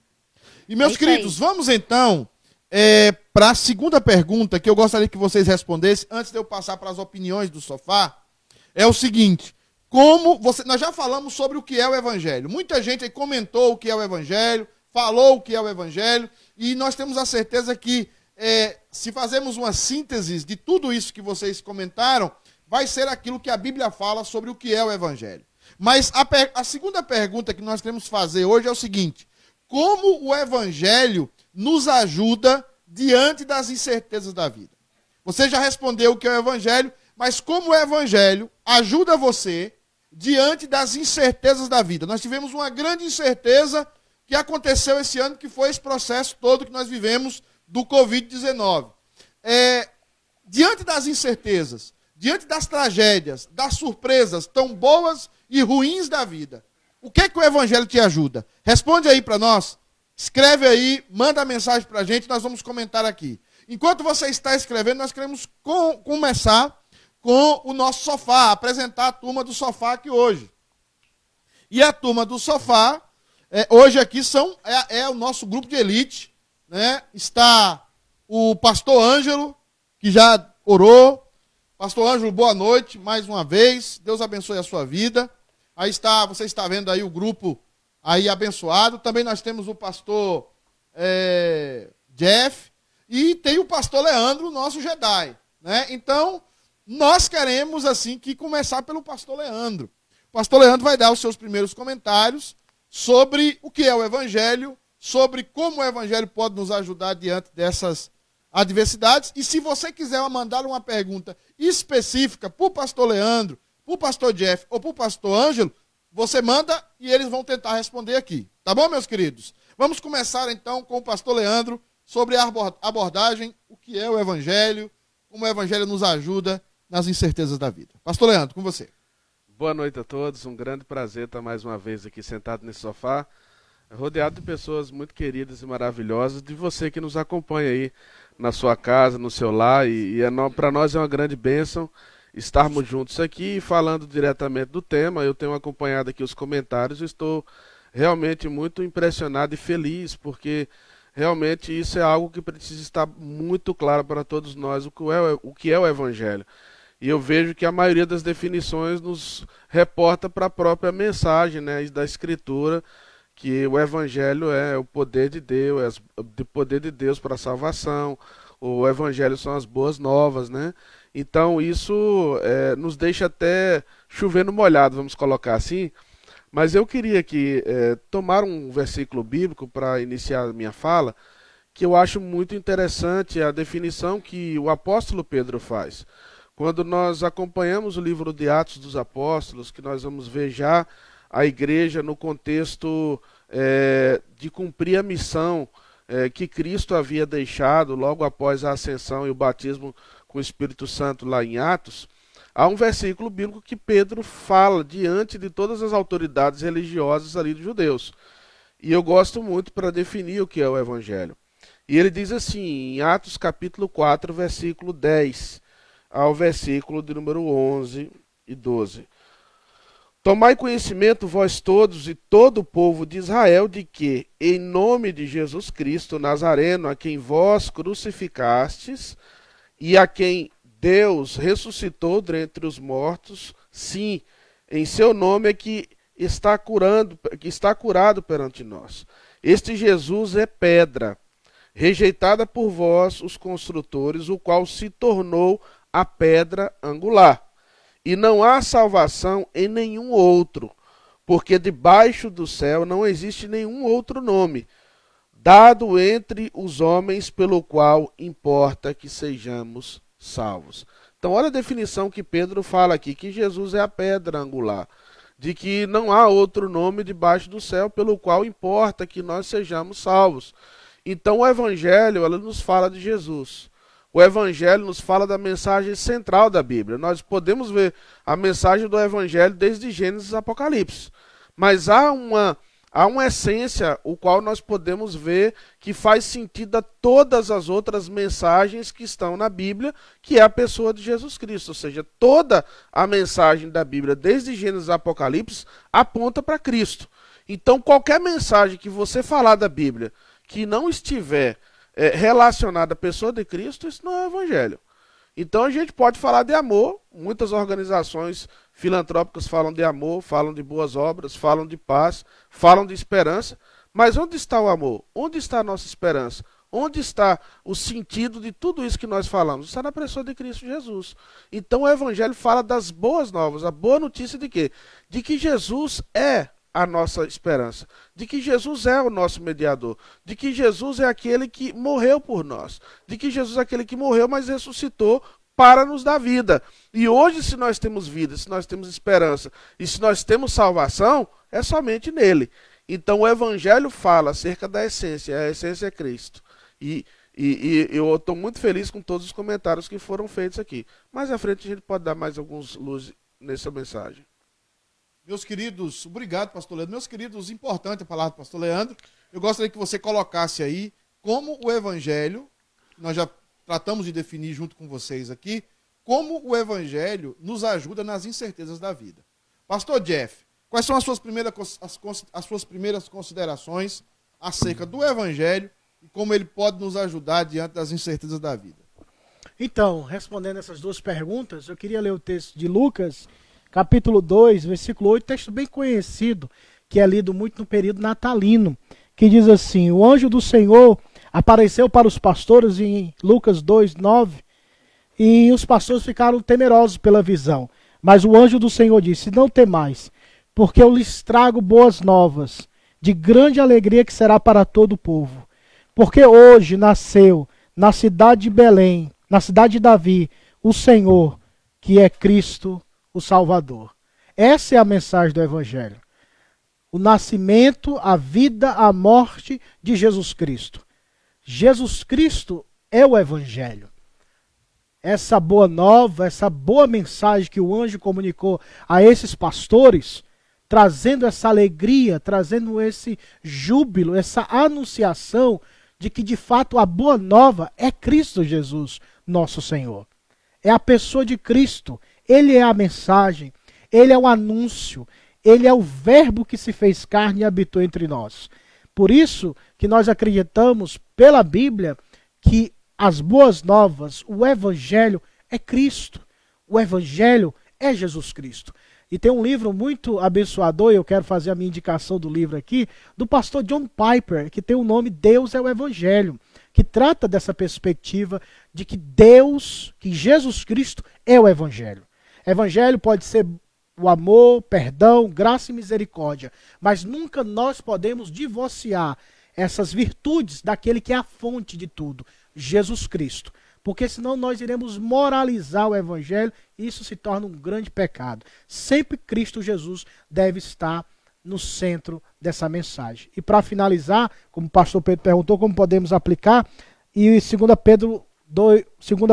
E meus é queridos, aí. vamos então é, para a segunda pergunta que eu gostaria que vocês respondessem antes de eu passar para as opiniões do sofá. É o seguinte: como você, nós já falamos sobre o que é o evangelho. Muita gente aí comentou o que é o evangelho, falou o que é o Evangelho, e nós temos a certeza que, é, se fazemos uma síntese de tudo isso que vocês comentaram, vai ser aquilo que a Bíblia fala sobre o que é o Evangelho. Mas a, a segunda pergunta que nós queremos fazer hoje é o seguinte: como o Evangelho nos ajuda diante das incertezas da vida. Você já respondeu o que é o Evangelho, mas como o Evangelho ajuda você diante das incertezas da vida. Nós tivemos uma grande incerteza que aconteceu esse ano, que foi esse processo todo que nós vivemos do Covid-19. É, diante das incertezas, diante das tragédias, das surpresas tão boas e ruins da vida, o que, é que o Evangelho te ajuda? Responde aí para nós. Escreve aí, manda a mensagem para a gente, nós vamos comentar aqui. Enquanto você está escrevendo, nós queremos com, começar com o nosso sofá, apresentar a turma do sofá aqui hoje. E a turma do sofá, é, hoje aqui são, é, é, o nosso grupo de elite. Né? Está o pastor Ângelo, que já orou. Pastor Ângelo, boa noite mais uma vez. Deus abençoe a sua vida. Aí está, você está vendo aí o grupo aí abençoado. Também nós temos o pastor é, Jeff e tem o pastor Leandro, nosso Jedi. Né? Então, nós queremos assim que começar pelo pastor Leandro. O pastor Leandro vai dar os seus primeiros comentários sobre o que é o evangelho, sobre como o evangelho pode nos ajudar diante dessas adversidades. E se você quiser mandar uma pergunta específica para o pastor Leandro, para o pastor Jeff ou para o pastor Ângelo, você manda e eles vão tentar responder aqui. Tá bom, meus queridos? Vamos começar então com o pastor Leandro sobre a abordagem, o que é o Evangelho, como o Evangelho nos ajuda nas incertezas da vida. Pastor Leandro, com você. Boa noite a todos, um grande prazer estar mais uma vez aqui sentado nesse sofá, rodeado de pessoas muito queridas e maravilhosas, de você que nos acompanha aí na sua casa, no seu lar, e, e é para nós é uma grande bênção estarmos juntos aqui falando diretamente do tema. Eu tenho acompanhado aqui os comentários e estou realmente muito impressionado e feliz, porque realmente isso é algo que precisa estar muito claro para todos nós, o que é o, que é o Evangelho. E eu vejo que a maioria das definições nos reporta para a própria mensagem né, da Escritura, que o Evangelho é o poder de Deus, é o poder de Deus para a salvação, o Evangelho são as boas novas, né? Então isso é, nos deixa até chovendo molhado, vamos colocar assim. Mas eu queria aqui é, tomar um versículo bíblico para iniciar a minha fala, que eu acho muito interessante a definição que o apóstolo Pedro faz. Quando nós acompanhamos o livro de Atos dos Apóstolos, que nós vamos ver já a igreja no contexto é, de cumprir a missão é, que Cristo havia deixado logo após a ascensão e o batismo com o Espírito Santo lá em Atos, há um versículo bíblico que Pedro fala diante de todas as autoridades religiosas ali dos judeus. E eu gosto muito para definir o que é o evangelho. E ele diz assim, em Atos capítulo 4, versículo 10 ao versículo de número 11 e 12. Tomai conhecimento, vós todos e todo o povo de Israel, de que, em nome de Jesus Cristo Nazareno, a quem vós crucificastes, e a quem Deus ressuscitou dentre os mortos, sim, em seu nome é que está curando, que está curado perante nós. Este Jesus é pedra, rejeitada por vós, os construtores, o qual se tornou a pedra angular. E não há salvação em nenhum outro, porque debaixo do céu não existe nenhum outro nome dado entre os homens, pelo qual importa que sejamos salvos. Então, olha a definição que Pedro fala aqui: que Jesus é a pedra angular, de que não há outro nome debaixo do céu pelo qual importa que nós sejamos salvos. Então, o Evangelho ela nos fala de Jesus. O Evangelho nos fala da mensagem central da Bíblia. Nós podemos ver a mensagem do Evangelho desde Gênesis a Apocalipse. Mas há uma há uma essência o qual nós podemos ver que faz sentido a todas as outras mensagens que estão na Bíblia, que é a pessoa de Jesus Cristo. Ou seja, toda a mensagem da Bíblia, desde Gênesis a Apocalipse, aponta para Cristo. Então, qualquer mensagem que você falar da Bíblia que não estiver é, relacionada à pessoa de Cristo, isso não é o Evangelho. Então a gente pode falar de amor, muitas organizações filantrópicas falam de amor, falam de boas obras, falam de paz, falam de esperança, mas onde está o amor? Onde está a nossa esperança? Onde está o sentido de tudo isso que nós falamos? Está na pessoa de Cristo Jesus. Então o Evangelho fala das boas novas, a boa notícia de quê? De que Jesus é a nossa esperança, de que Jesus é o nosso mediador, de que Jesus é aquele que morreu por nós, de que Jesus é aquele que morreu, mas ressuscitou para nos dar vida. E hoje, se nós temos vida, se nós temos esperança e se nós temos salvação, é somente nele. Então o Evangelho fala acerca da essência, a essência é Cristo. E, e, e eu estou muito feliz com todos os comentários que foram feitos aqui. Mais à frente a gente pode dar mais alguns luzes nessa mensagem. Meus queridos, obrigado, pastor Leandro. Meus queridos, importante a palavra do pastor Leandro. Eu gostaria que você colocasse aí como o evangelho, nós já tratamos de definir junto com vocês aqui, como o evangelho nos ajuda nas incertezas da vida. Pastor Jeff, quais são as suas primeiras, as, as suas primeiras considerações acerca do evangelho e como ele pode nos ajudar diante das incertezas da vida? Então, respondendo essas duas perguntas, eu queria ler o texto de Lucas, capítulo 2, versículo 8, texto bem conhecido, que é lido muito no período natalino, que diz assim: O anjo do Senhor apareceu para os pastores em Lucas 2, 9, e os pastores ficaram temerosos pela visão. Mas o anjo do Senhor disse: Não temais, porque eu lhes trago boas novas, de grande alegria que será para todo o povo. Porque hoje nasceu na cidade de Belém, na cidade de Davi, o Senhor, que é Cristo o Salvador. Essa é a mensagem do Evangelho. O nascimento, a vida, a morte de Jesus Cristo. Jesus Cristo é o Evangelho. Essa boa nova, essa boa mensagem que o anjo comunicou a esses pastores, trazendo essa alegria, trazendo esse júbilo, essa anunciação de que de fato a boa nova é Cristo Jesus, nosso Senhor. É a pessoa de Cristo, ele é a mensagem, ele é o anúncio, ele é o verbo que se fez carne e habitou entre nós. Por isso que nós acreditamos pela Bíblia que as boas novas, o evangelho é Cristo. O evangelho é Jesus Cristo. E tem um livro muito abençoador, eu quero fazer a minha indicação do livro aqui, do pastor John Piper, que tem o nome Deus é o Evangelho, que trata dessa perspectiva de que Deus, que Jesus Cristo é o Evangelho. Evangelho pode ser o amor, perdão, graça e misericórdia, mas nunca nós podemos divorciar essas virtudes daquele que é a fonte de tudo, Jesus Cristo. Porque senão nós iremos moralizar o evangelho e isso se torna um grande pecado. Sempre Cristo Jesus deve estar no centro dessa mensagem. E para finalizar, como o pastor Pedro perguntou, como podemos aplicar, e 2 Pedro 2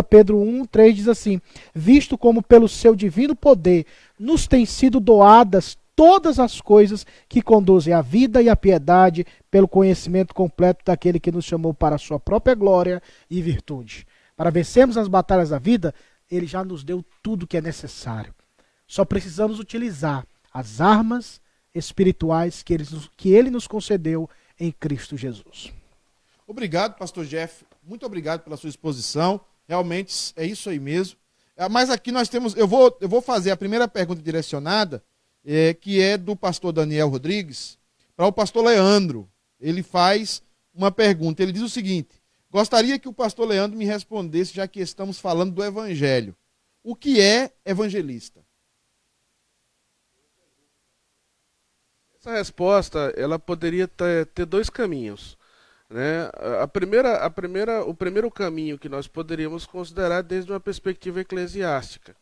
Pedro 1, 3 diz assim: Visto como pelo seu divino poder nos têm sido doadas todas as coisas que conduzem à vida e à piedade, pelo conhecimento completo daquele que nos chamou para a sua própria glória e virtude. Para vencermos as batalhas da vida, ele já nos deu tudo que é necessário. Só precisamos utilizar as armas espirituais que ele, que ele nos concedeu em Cristo Jesus. Obrigado, pastor Jeff. Muito obrigado pela sua exposição. Realmente é isso aí mesmo. Ah, mas aqui nós temos. Eu vou, eu vou fazer a primeira pergunta direcionada, é, que é do pastor Daniel Rodrigues, para o pastor Leandro. Ele faz uma pergunta. Ele diz o seguinte: Gostaria que o pastor Leandro me respondesse, já que estamos falando do evangelho. O que é evangelista? Essa resposta ela poderia ter, ter dois caminhos. Né? A primeira, a primeira, o primeiro caminho que nós poderíamos considerar desde uma perspectiva eclesiástica.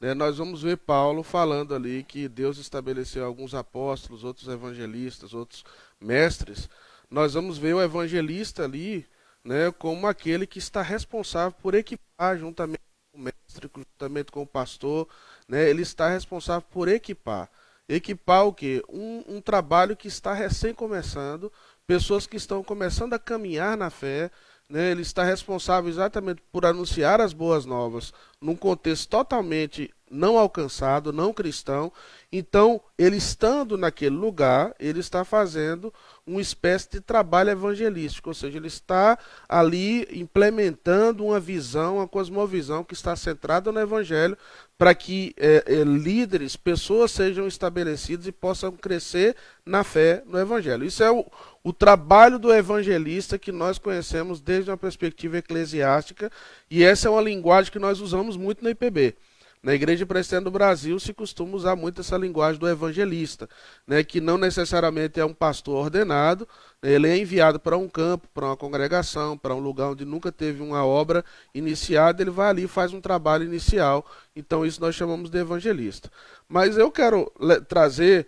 Né? Nós vamos ver Paulo falando ali que Deus estabeleceu alguns apóstolos, outros evangelistas, outros mestres. Nós vamos ver o evangelista ali né, como aquele que está responsável por equipar juntamente com o mestre, juntamente com o pastor, né, ele está responsável por equipar. Equipar o quê? Um, um trabalho que está recém começando, pessoas que estão começando a caminhar na fé, né, ele está responsável exatamente por anunciar as boas novas num contexto totalmente não alcançado, não cristão. Então, ele estando naquele lugar, ele está fazendo uma espécie de trabalho evangelístico, ou seja, ele está ali implementando uma visão, uma cosmovisão que está centrada no evangelho, para que é, é, líderes, pessoas sejam estabelecidas e possam crescer na fé no evangelho. Isso é o, o trabalho do evangelista que nós conhecemos desde uma perspectiva eclesiástica, e essa é uma linguagem que nós usamos muito no IPB. Na Igreja Presbiteriana do Brasil se costuma usar muito essa linguagem do evangelista, né, que não necessariamente é um pastor ordenado, ele é enviado para um campo, para uma congregação, para um lugar onde nunca teve uma obra iniciada, ele vai ali e faz um trabalho inicial. Então isso nós chamamos de evangelista. Mas eu quero trazer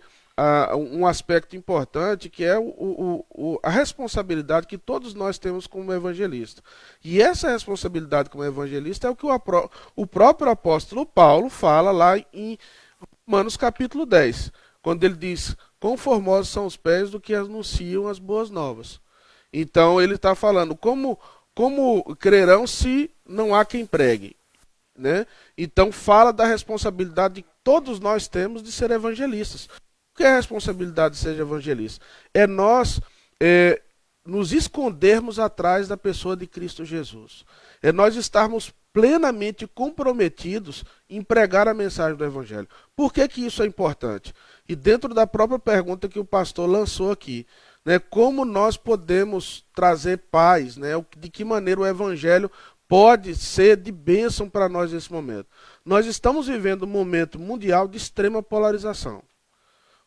um aspecto importante que é o, o, o, a responsabilidade que todos nós temos como evangelista. E essa responsabilidade como evangelista é o que o, o próprio apóstolo Paulo fala lá em Romanos capítulo 10, quando ele diz: Quão formosos são os pés do que anunciam as boas novas. Então ele está falando como, como crerão se não há quem pregue. Né? Então fala da responsabilidade que todos nós temos de ser evangelistas. Que é a responsabilidade de ser evangelista? É nós é, nos escondermos atrás da pessoa de Cristo Jesus. É nós estarmos plenamente comprometidos em pregar a mensagem do Evangelho. Por que, que isso é importante? E dentro da própria pergunta que o pastor lançou aqui, né, como nós podemos trazer paz, né, de que maneira o Evangelho pode ser de bênção para nós nesse momento. Nós estamos vivendo um momento mundial de extrema polarização.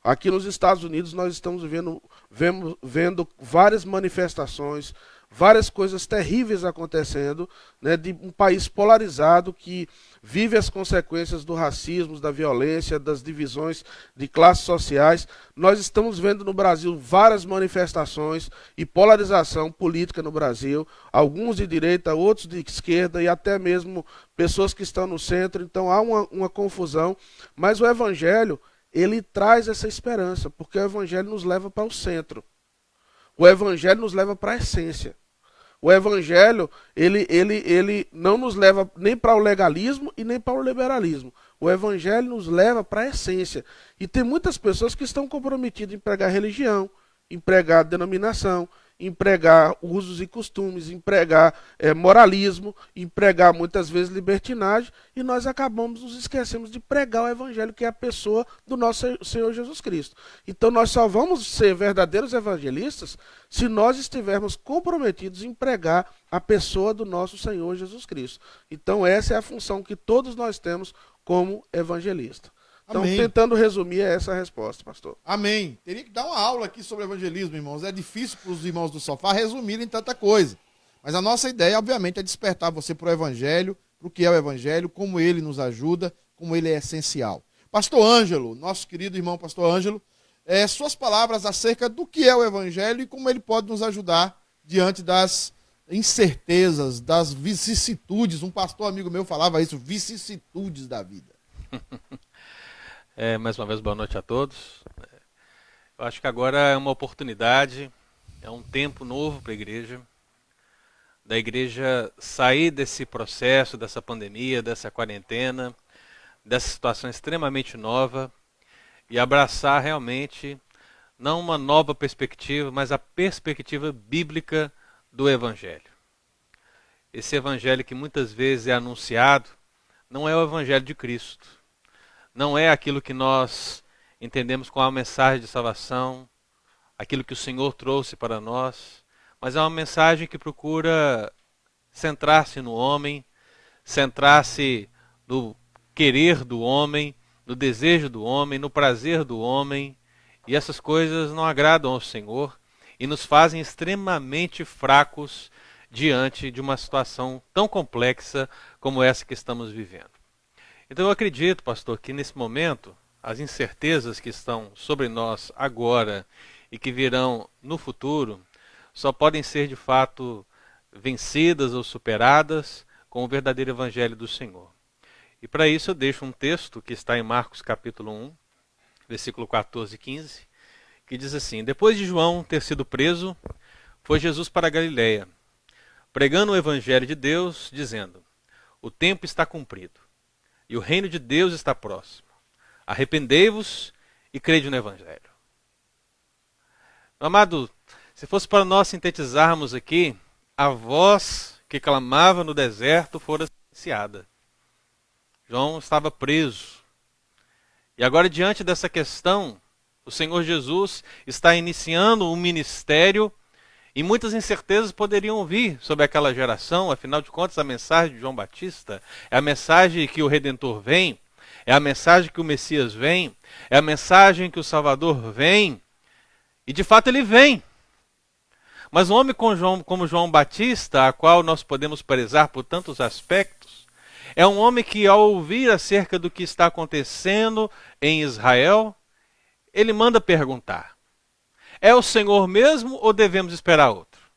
Aqui nos Estados Unidos nós estamos vendo, vendo, vendo várias manifestações, várias coisas terríveis acontecendo, né, de um país polarizado que vive as consequências do racismo, da violência, das divisões de classes sociais. Nós estamos vendo no Brasil várias manifestações e polarização política no Brasil, alguns de direita, outros de esquerda e até mesmo pessoas que estão no centro. Então há uma, uma confusão, mas o Evangelho ele traz essa esperança, porque o Evangelho nos leva para o centro. O Evangelho nos leva para a essência. O Evangelho, ele, ele, ele não nos leva nem para o legalismo e nem para o liberalismo. O Evangelho nos leva para a essência. E tem muitas pessoas que estão comprometidas em pregar religião, em pregar denominação, empregar usos e costumes, empregar é, moralismo, empregar muitas vezes libertinagem, e nós acabamos nos esquecemos de pregar o evangelho, que é a pessoa do nosso Senhor Jesus Cristo. Então nós só vamos ser verdadeiros evangelistas se nós estivermos comprometidos em pregar a pessoa do nosso Senhor Jesus Cristo. Então essa é a função que todos nós temos como evangelista. Então, Amém. tentando resumir, é essa a resposta, pastor. Amém. Teria que dar uma aula aqui sobre evangelismo, irmãos. É difícil para os irmãos do sofá resumirem tanta coisa. Mas a nossa ideia, obviamente, é despertar você para o evangelho, para o que é o evangelho, como ele nos ajuda, como ele é essencial. Pastor Ângelo, nosso querido irmão pastor Ângelo, é, suas palavras acerca do que é o evangelho e como ele pode nos ajudar diante das incertezas, das vicissitudes. Um pastor amigo meu falava isso, vicissitudes da vida. É, mais uma vez, boa noite a todos. Eu acho que agora é uma oportunidade, é um tempo novo para a igreja, da igreja sair desse processo, dessa pandemia, dessa quarentena, dessa situação extremamente nova e abraçar realmente não uma nova perspectiva, mas a perspectiva bíblica do Evangelho. Esse Evangelho que muitas vezes é anunciado não é o Evangelho de Cristo não é aquilo que nós entendemos como a mensagem de salvação, aquilo que o Senhor trouxe para nós, mas é uma mensagem que procura centrar-se no homem, centrar-se no querer do homem, no desejo do homem, no prazer do homem, e essas coisas não agradam ao Senhor e nos fazem extremamente fracos diante de uma situação tão complexa como essa que estamos vivendo. Então eu acredito, pastor, que nesse momento as incertezas que estão sobre nós agora e que virão no futuro só podem ser de fato vencidas ou superadas com o verdadeiro evangelho do Senhor. E para isso eu deixo um texto que está em Marcos capítulo 1, versículo 14 e 15, que diz assim: Depois de João ter sido preso, foi Jesus para Galiléia, pregando o evangelho de Deus, dizendo: O tempo está cumprido e o reino de Deus está próximo. Arrependei-vos e crede no Evangelho. Meu amado, se fosse para nós sintetizarmos aqui, a voz que clamava no deserto fora silenciada. João estava preso. E agora, diante dessa questão, o Senhor Jesus está iniciando um ministério E muitas incertezas poderiam vir sobre aquela geração, afinal de contas, a mensagem de João Batista é a mensagem que o Redentor vem, é a mensagem que o Messias vem, é a mensagem que o Salvador vem. E de fato ele vem. Mas um homem como João, como João Batista, a qual nós podemos prezar por tantos aspectos, é um homem que, ao ouvir acerca do que está acontecendo em Israel, ele manda perguntar: é o Senhor mesmo ou devemos esperar outro?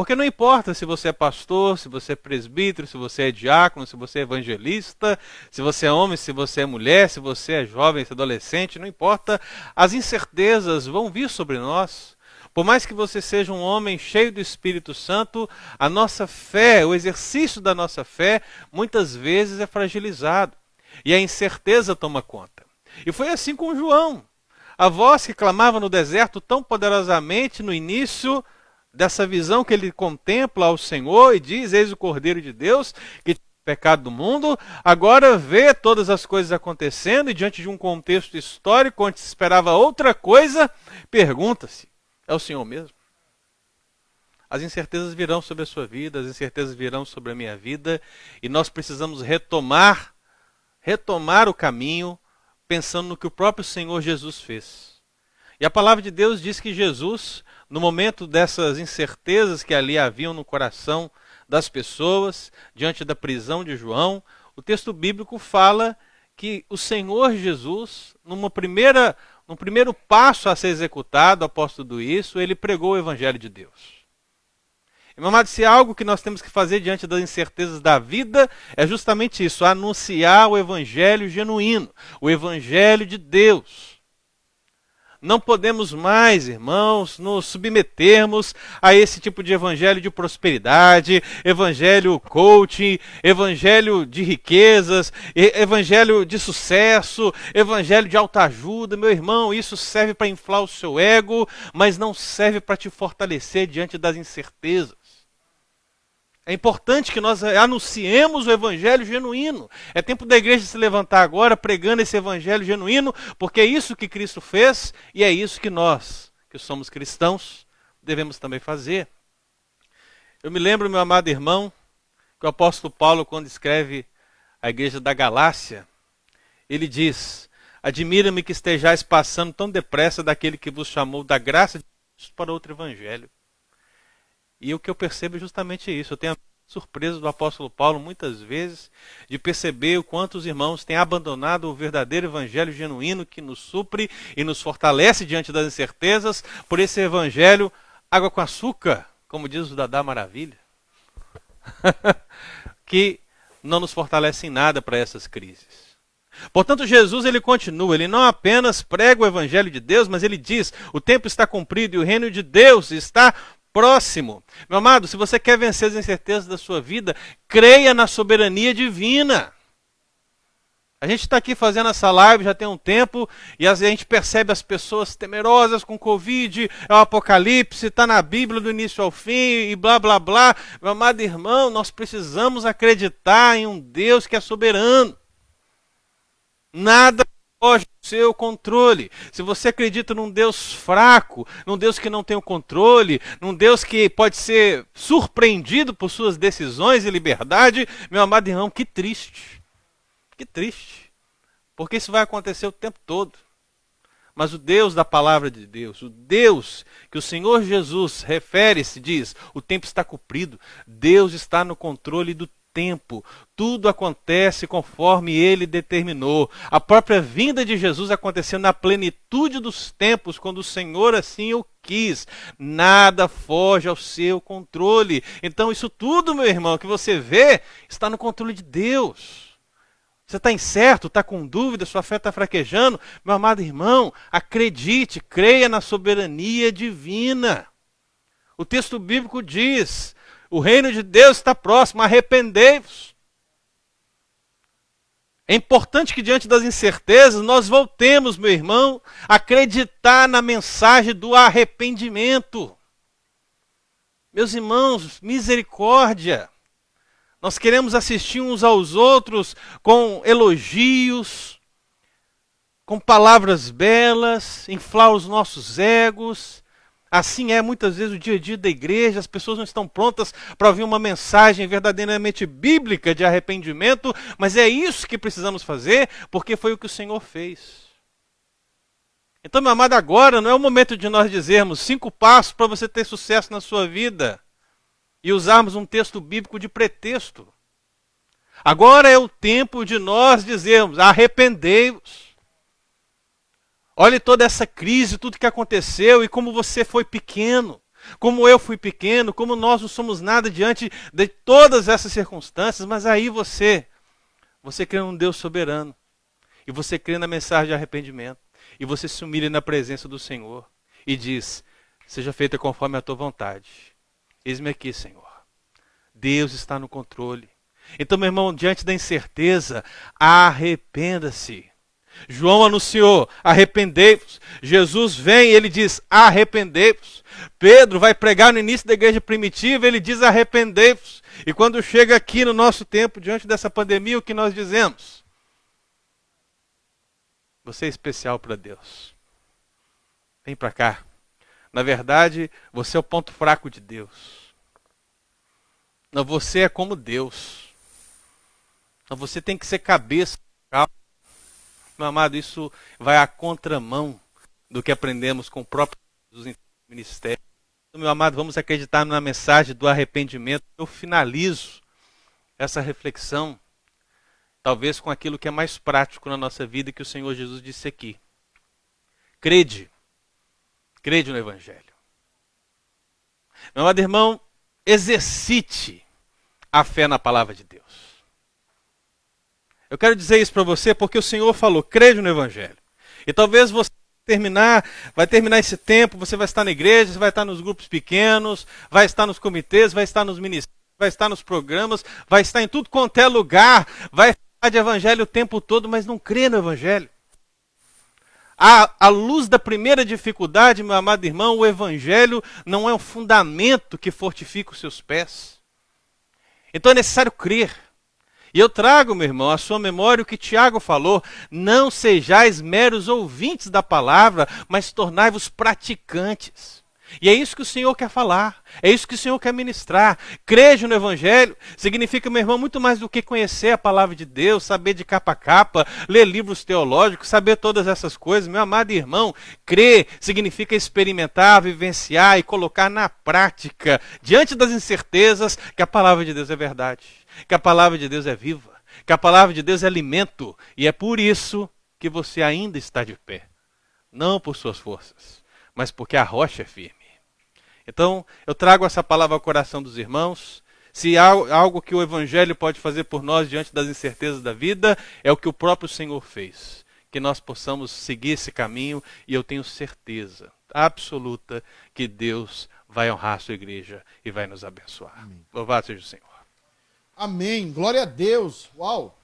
Porque não importa se você é pastor, se você é presbítero, se você é diácono, se você é evangelista, se você é homem, se você é mulher, se você é jovem, se é adolescente, não importa. As incertezas vão vir sobre nós. Por mais que você seja um homem cheio do Espírito Santo, a nossa fé, o exercício da nossa fé, muitas vezes é fragilizado. E a incerteza toma conta. E foi assim com João. A voz que clamava no deserto tão poderosamente no início dessa visão que ele contempla ao Senhor e diz: Eis o Cordeiro de Deus que pecado do mundo, agora vê todas as coisas acontecendo e diante de um contexto histórico onde se esperava outra coisa, pergunta-se: é o Senhor mesmo? As incertezas virão sobre a sua vida, as incertezas virão sobre a minha vida, e nós precisamos retomar, retomar o caminho pensando no que o próprio Senhor Jesus fez. E a palavra de Deus diz que Jesus, no momento dessas incertezas que ali haviam no coração das pessoas, diante da prisão de João, o texto bíblico fala que o Senhor Jesus, numa primeira, num primeiro passo a ser executado após tudo isso, ele pregou o evangelho de Deus. Meu amado, se algo que nós temos que fazer diante das incertezas da vida é justamente isso: anunciar o evangelho genuíno, o evangelho de Deus. Não podemos mais, irmãos, nos submetermos a esse tipo de evangelho de prosperidade, evangelho coaching, evangelho de riquezas, evangelho de sucesso, evangelho de alta ajuda. Meu irmão, isso serve para inflar o seu ego, mas não serve para te fortalecer diante das incertezas. É importante que nós anunciemos o evangelho genuíno. É tempo da igreja se levantar agora pregando esse evangelho genuíno, porque é isso que Cristo fez e é isso que nós, que somos cristãos, devemos também fazer. Eu me lembro, meu amado irmão, que o apóstolo Paulo, quando escreve a igreja da Galácia, ele diz: Admira-me que estejais passando tão depressa daquele que vos chamou da graça de Deus para outro evangelho. E o que eu percebo é justamente isso. Eu tenho a surpresa do apóstolo Paulo muitas vezes de perceber o quanto os irmãos têm abandonado o verdadeiro evangelho genuíno que nos supre e nos fortalece diante das incertezas por esse evangelho água com açúcar, como diz o Dadá Maravilha, que não nos fortalece em nada para essas crises. Portanto, Jesus ele continua, ele não apenas prega o evangelho de Deus, mas ele diz: o tempo está cumprido e o reino de Deus está próximo. Meu amado, se você quer vencer as incertezas da sua vida, creia na soberania divina. A gente está aqui fazendo essa live já tem um tempo e a gente percebe as pessoas temerosas com Covid, é o apocalipse, está na Bíblia do início ao fim e blá blá blá. Meu amado irmão, nós precisamos acreditar em um Deus que é soberano. Nada foge do seu controle. Se você acredita num Deus fraco, num Deus que não tem o controle, num Deus que pode ser surpreendido por suas decisões e liberdade, meu amado irmão, que triste. Que triste. Porque isso vai acontecer o tempo todo. Mas o Deus da palavra de Deus, o Deus que o Senhor Jesus refere-se, diz: o tempo está cumprido, Deus está no controle do tempo. Tudo acontece conforme ele determinou. A própria vinda de Jesus aconteceu na plenitude dos tempos, quando o Senhor assim o quis. Nada foge ao seu controle. Então, isso tudo, meu irmão, que você vê, está no controle de Deus. Você está incerto, está com dúvida, sua fé está fraquejando. Meu amado irmão, acredite, creia na soberania divina. O texto bíblico diz: o reino de Deus está próximo, arrependei-vos. É importante que diante das incertezas nós voltemos, meu irmão, a acreditar na mensagem do arrependimento. Meus irmãos, misericórdia. Nós queremos assistir uns aos outros com elogios, com palavras belas, inflar os nossos egos, Assim é muitas vezes o dia a dia da igreja, as pessoas não estão prontas para ouvir uma mensagem verdadeiramente bíblica de arrependimento, mas é isso que precisamos fazer, porque foi o que o Senhor fez. Então, meu amado, agora não é o momento de nós dizermos cinco passos para você ter sucesso na sua vida e usarmos um texto bíblico de pretexto. Agora é o tempo de nós dizermos: arrependei-vos. Olhe toda essa crise, tudo que aconteceu e como você foi pequeno, como eu fui pequeno, como nós não somos nada diante de todas essas circunstâncias, mas aí você, você crê num Deus soberano e você crê na mensagem de arrependimento e você se humilha na presença do Senhor e diz: Seja feita conforme a tua vontade. Eis-me aqui, Senhor. Deus está no controle. Então, meu irmão, diante da incerteza, arrependa-se. João anunciou: arrependei-vos. Jesus vem e ele diz: arrependei-vos. Pedro vai pregar no início da igreja primitiva, ele diz: arrependei-vos. E quando chega aqui no nosso tempo, diante dessa pandemia, o que nós dizemos? Você é especial para Deus. Vem para cá. Na verdade, você é o ponto fraco de Deus. Não, você é como Deus. Não, você tem que ser cabeça. Meu amado, isso vai à contramão do que aprendemos com o próprio Jesus em ministério. Então, meu amado, vamos acreditar na mensagem do arrependimento. Eu finalizo essa reflexão, talvez com aquilo que é mais prático na nossa vida que o Senhor Jesus disse aqui. Crede. Crede no Evangelho. Meu amado irmão, exercite a fé na palavra de Deus. Eu quero dizer isso para você porque o Senhor falou, crede no Evangelho. E talvez você terminar, vai terminar esse tempo, você vai estar na igreja, você vai estar nos grupos pequenos, vai estar nos comitês, vai estar nos ministérios, vai estar nos programas, vai estar em tudo quanto é lugar, vai falar de evangelho o tempo todo, mas não crê no evangelho. À luz da primeira dificuldade, meu amado irmão, o evangelho não é um fundamento que fortifica os seus pés. Então é necessário crer. E eu trago, meu irmão, à sua memória o que Tiago falou: não sejais meros ouvintes da palavra, mas tornai-vos praticantes. E é isso que o Senhor quer falar, é isso que o Senhor quer ministrar. Crejo no Evangelho significa, meu irmão, muito mais do que conhecer a palavra de Deus, saber de capa a capa, ler livros teológicos, saber todas essas coisas. Meu amado irmão, crer significa experimentar, vivenciar e colocar na prática, diante das incertezas, que a palavra de Deus é verdade que a palavra de Deus é viva, que a palavra de Deus é alimento, e é por isso que você ainda está de pé. Não por suas forças, mas porque a rocha é firme. Então, eu trago essa palavra ao coração dos irmãos. Se há algo que o Evangelho pode fazer por nós diante das incertezas da vida, é o que o próprio Senhor fez. Que nós possamos seguir esse caminho e eu tenho certeza absoluta que Deus vai honrar a sua igreja e vai nos abençoar. Amém. Louvado seja o Senhor. Amém. Glória a Deus. Uau.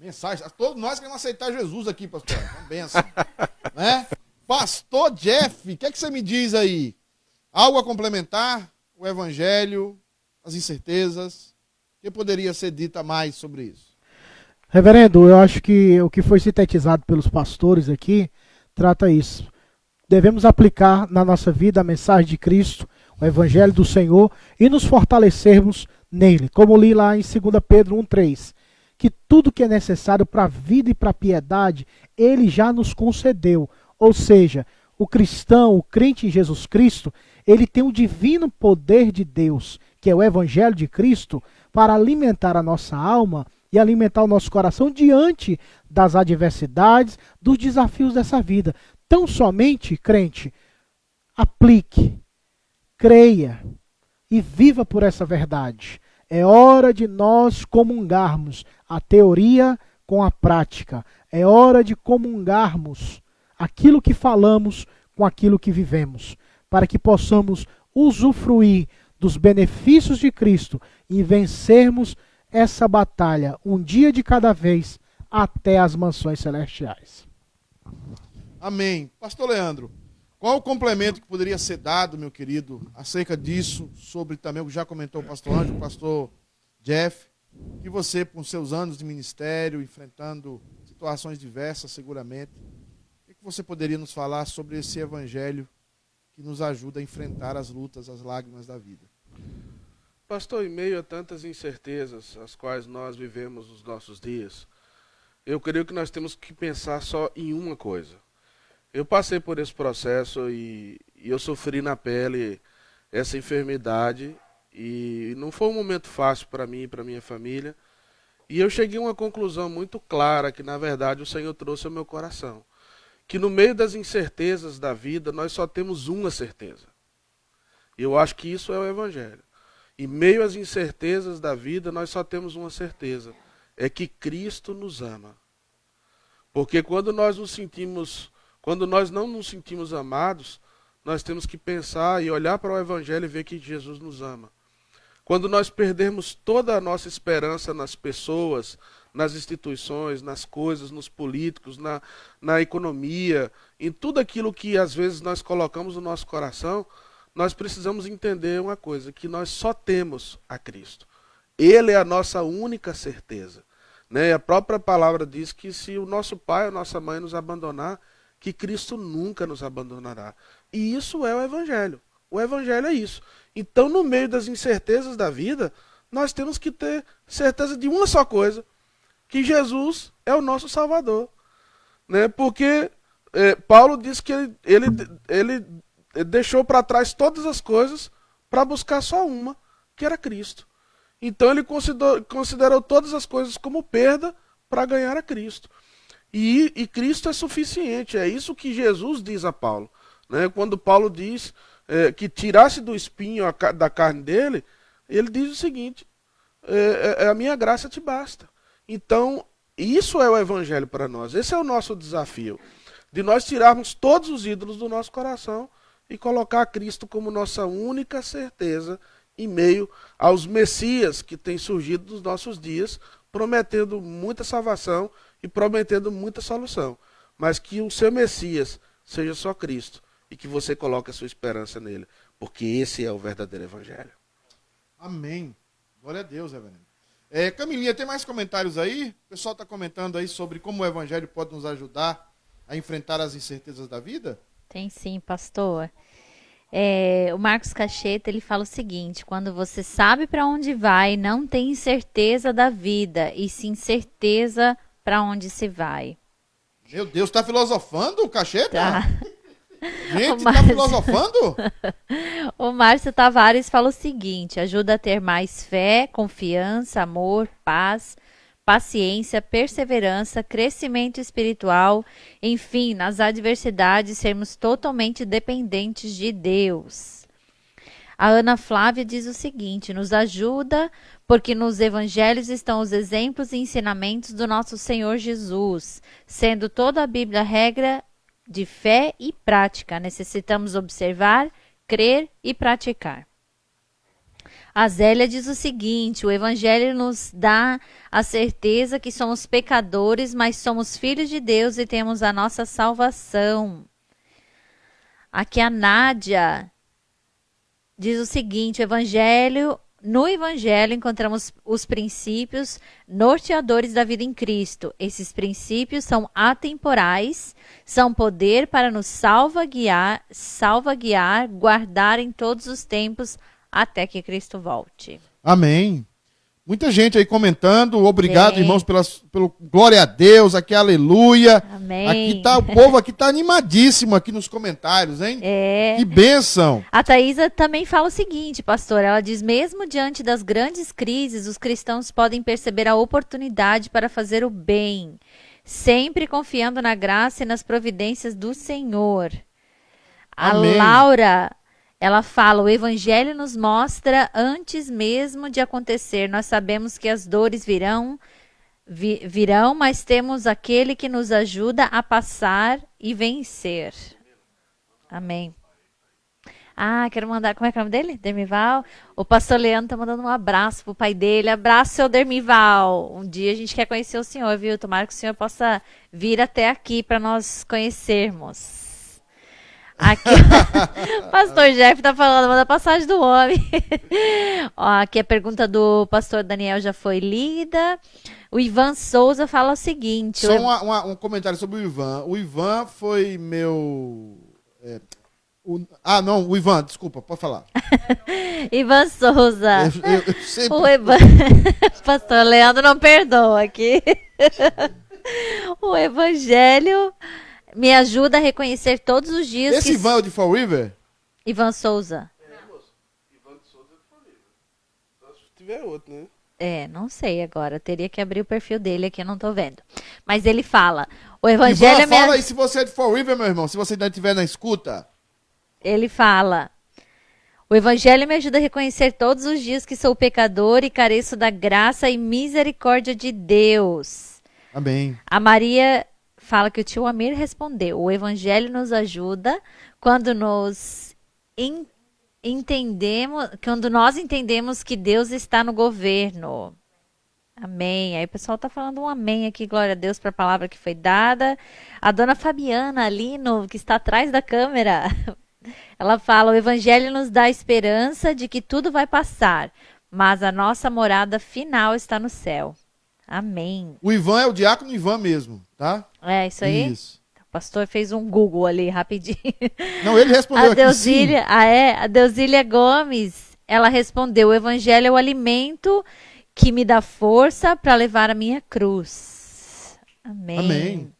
Mensagem. Todos nós queremos aceitar Jesus aqui, pastor. Uma benção. né? Pastor Jeff, o que, é que você me diz aí? Algo a complementar? O Evangelho, as incertezas? O que poderia ser dita mais sobre isso? Reverendo, eu acho que o que foi sintetizado pelos pastores aqui trata isso. Devemos aplicar na nossa vida a mensagem de Cristo, o Evangelho do Senhor e nos fortalecermos nele. Como li lá em 2 Pedro 1,3, que tudo que é necessário para a vida e para a piedade, ele já nos concedeu. Ou seja, o cristão, o crente em Jesus Cristo, ele tem o divino poder de Deus, que é o Evangelho de Cristo, para alimentar a nossa alma e alimentar o nosso coração diante das adversidades, dos desafios dessa vida. Tão somente, crente, aplique, creia, e viva por essa verdade. É hora de nós comungarmos a teoria com a prática. É hora de comungarmos aquilo que falamos com aquilo que vivemos, para que possamos usufruir dos benefícios de Cristo e vencermos essa batalha um dia de cada vez até as mansões celestiais. Amém. Pastor Leandro, qual o complemento que poderia ser dado, meu querido, acerca disso, sobre também o que já comentou o pastor Anjo, o pastor Jeff, que você, com seus anos de ministério, enfrentando situações diversas, seguramente, o que você poderia nos falar sobre esse evangelho que nos ajuda a enfrentar as lutas, as lágrimas da vida. Pastor, em meio a tantas incertezas as quais nós vivemos nos nossos dias, eu creio que nós temos que pensar só em uma coisa. Eu passei por esse processo e, e eu sofri na pele essa enfermidade e não foi um momento fácil para mim e para minha família. E eu cheguei a uma conclusão muito clara que na verdade o Senhor trouxe ao meu coração, que no meio das incertezas da vida nós só temos uma certeza. E eu acho que isso é o evangelho. Em meio às incertezas da vida, nós só temos uma certeza: é que Cristo nos ama. Porque quando nós nos sentimos, quando nós não nos sentimos amados, nós temos que pensar e olhar para o Evangelho e ver que Jesus nos ama. Quando nós perdemos toda a nossa esperança nas pessoas, nas instituições, nas coisas, nos políticos, na, na economia, em tudo aquilo que às vezes nós colocamos no nosso coração, nós precisamos entender uma coisa: que nós só temos a Cristo. Ele é a nossa única certeza. Né? A própria palavra diz que se o nosso pai ou nossa mãe nos abandonar, que Cristo nunca nos abandonará. E isso é o Evangelho. O Evangelho é isso. Então, no meio das incertezas da vida, nós temos que ter certeza de uma só coisa: que Jesus é o nosso Salvador. Né? Porque é, Paulo diz que ele, ele, ele deixou para trás todas as coisas para buscar só uma, que era Cristo. Então ele considerou, considerou todas as coisas como perda para ganhar a Cristo. E, e, Cristo é suficiente. É isso que Jesus diz a Paulo. Né? Quando Paulo diz é, que tirasse do espinho a, da carne dele, ele diz o seguinte: é, é, é, a minha graça te basta. Então, isso é o evangelho para nós. Esse é o nosso desafio. De nós tirarmos todos os ídolos do nosso coração e colocar Cristo como nossa única certeza em meio aos Messias que têm surgido nos nossos dias, prometendo muita salvação e prometendo muita solução. Mas que o seu Messias seja só Cristo e que você coloque a sua esperança nele, porque esse é o verdadeiro Evangelho. Amém. Glória a Deus, reverendo. É, Camilinha, tem mais comentários aí? O pessoal está comentando aí sobre como o Evangelho pode nos ajudar a enfrentar as incertezas da vida? Tem sim, pastor. É, o Marcos Cacheta ele fala o seguinte: quando você sabe para onde vai, não tem certeza da vida, e sim certeza para onde se vai. Meu Deus, está filosofando, Cacheta? Tá. Gente, O está Márcio- filosofando? O Márcio Tavares fala o seguinte: ajuda a ter mais fé, confiança, amor, paz, paciência, perseverança, crescimento espiritual, enfim, nas adversidades, sermos totalmente dependentes de Deus. A Ana Flávia diz o seguinte: nos ajuda porque nos evangelhos estão os exemplos e ensinamentos do nosso Senhor Jesus, sendo toda a Bíblia regra de fé e prática. Necessitamos observar, crer e praticar. A Zélia diz o seguinte: o Evangelho nos dá a certeza que somos pecadores, mas somos filhos de Deus e temos a nossa salvação. Aqui a Nádia diz o seguinte: o Evangelho. No Evangelho encontramos os princípios norteadores da vida em Cristo. Esses princípios são atemporais, são poder para nos salvaguiar, salvaguiar, guardar em todos os tempos até que Cristo volte. Amém. Muita gente aí comentando. Obrigado, Amém. irmãos, pelas, pelo glória a Deus, aqui aleluia. Amém. Aqui tá o povo aqui tá animadíssimo aqui nos comentários, hein? É. Que bênção. A Thaisa também fala o seguinte, pastor. Ela diz: mesmo diante das grandes crises, os cristãos podem perceber a oportunidade para fazer o bem, sempre confiando na graça e nas providências do Senhor. A Amém. Laura, ela fala: o evangelho nos mostra antes mesmo de acontecer. Nós sabemos que as dores virão, vi- virão, mas temos aquele que nos ajuda a passar e vencer. Amém. Ah, quero mandar. Como é que é o nome dele? Dermival? O pastor Leandro tá mandando um abraço pro pai dele. Abraço, seu Dermival. Um dia a gente quer conhecer o senhor, viu? Tomara que o senhor possa vir até aqui para nós conhecermos. Aqui, pastor Jeff tá falando, manda a passagem do homem. Ó, aqui a pergunta do pastor Daniel já foi lida. O Ivan Souza fala o seguinte: Só o- uma- uma- um comentário sobre o Ivan. O Ivan foi meu. é, O- ah, não, o Ivan, desculpa, pode falar. Ivan Souza. Eu, eu- eu sempre- O Evan... Pastor Leandro não perdoa aqui. o Evangelho me ajuda a reconhecer todos os dias Esse que... Ivan é o de Fall River? Ivan Souza. Se tiver outro, né? É, não sei agora. Teria que abrir o perfil dele aqui, eu não tô vendo. Mas ele fala: o Ivan, Evangelho me fala aí se você é de Fall River, meu irmão, se você ainda estiver na escuta. Ele fala: O Evangelho me ajuda a reconhecer todos os dias que sou pecador e careço da graça e misericórdia de Deus. Amém. A Maria fala que o tio Amir respondeu: O Evangelho nos ajuda quando nos en- entendemos, quando nós entendemos que Deus está no governo. Amém. Aí o pessoal tá falando um amém aqui, glória a Deus para a palavra que foi dada. A dona Fabiana ali que está atrás da câmera, ela fala: "O evangelho nos dá esperança de que tudo vai passar, mas a nossa morada final está no céu." Amém. O Ivan é o diácono Ivan mesmo, tá? É isso aí. Isso. O pastor fez um Google ali rapidinho. Não, ele respondeu A aqui. Deusília, ah, é, a Deusília Gomes, ela respondeu: "O evangelho é o alimento que me dá força para levar a minha cruz." Amém. Amém.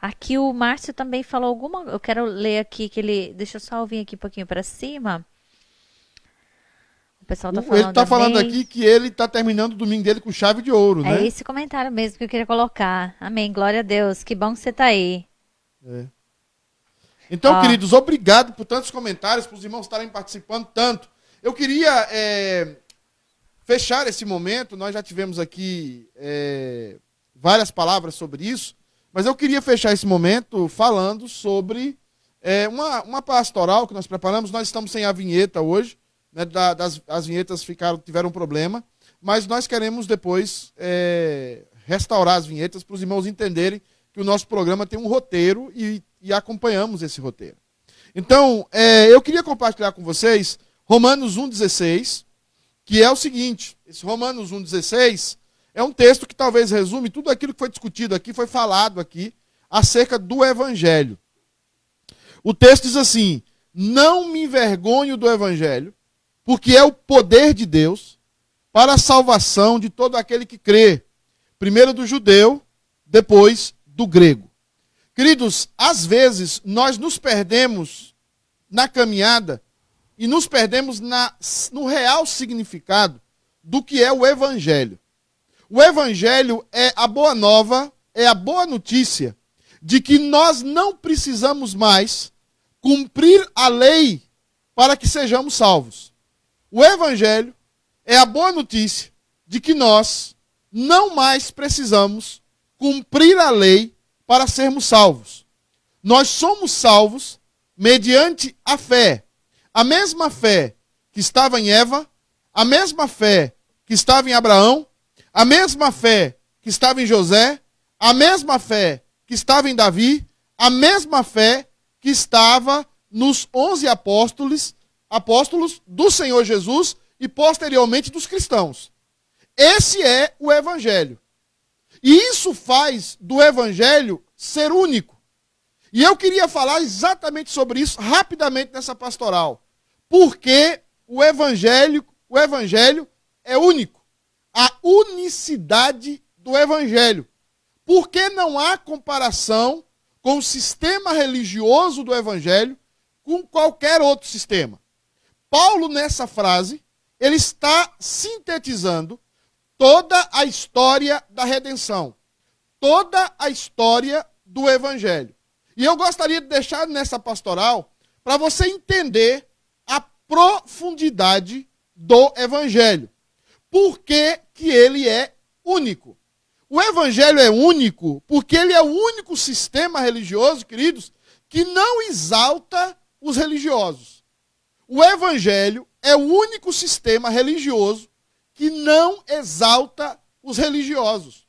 Aqui o Márcio também falou alguma, eu quero ler aqui que ele, deixa eu só vir aqui um pouquinho para cima. O pessoal tá falando ele tá falando amém. aqui que ele tá terminando o domingo dele com chave de ouro, É né? esse comentário mesmo que eu queria colocar. Amém. Glória a Deus. Que bom que você tá aí. Então, Ó. queridos, obrigado por tantos comentários, por os irmãos estarem participando tanto. Eu queria é, fechar esse momento, nós já tivemos aqui é, várias palavras sobre isso, mas eu queria fechar esse momento falando sobre é, uma, uma pastoral que nós preparamos. Nós estamos sem a vinheta hoje, né, da- das, as vinhetas ficaram, tiveram um problema, mas nós queremos depois é, restaurar as vinhetas para os irmãos entenderem que o nosso programa tem um roteiro e, e acompanhamos esse roteiro. Então, é, eu queria compartilhar com vocês Romanos 1,16, que é o seguinte: esse Romanos 1,16 é um texto que talvez resume tudo aquilo que foi discutido aqui, foi falado aqui, acerca do Evangelho. O texto diz assim: Não me envergonho do Evangelho, porque é o poder de Deus para a salvação de todo aquele que crê, primeiro do judeu, depois do grego. Queridos, às vezes nós nos perdemos na caminhada e nos perdemos na, no real significado do que é o Evangelho. O Evangelho é a boa nova, é a boa notícia de que nós não precisamos mais cumprir a lei para que sejamos salvos. O Evangelho é a boa notícia de que nós não mais precisamos cumprir a lei para sermos salvos. Nós somos salvos mediante a fé. A mesma fé que estava em Eva, a mesma fé que estava em Abraão, a mesma fé que estava em José, a mesma fé que estava em Davi, a mesma fé que estava nos onze apóstolos, apóstolos do Senhor Jesus e posteriormente dos cristãos. Esse é o evangelho. E isso faz do evangelho ser único. E eu queria falar exatamente sobre isso rapidamente nessa pastoral. Porque o evangelho, o evangelho é único. A unicidade do evangelho. Porque não há comparação com o sistema religioso do evangelho com qualquer outro sistema. Paulo nessa frase, ele está sintetizando toda a história da redenção, toda a história do evangelho. E eu gostaria de deixar nessa pastoral para você entender a profundidade do evangelho. Por que, que ele é único? O evangelho é único porque ele é o único sistema religioso, queridos, que não exalta os religiosos. O evangelho é o único sistema religioso que não exalta os religiosos.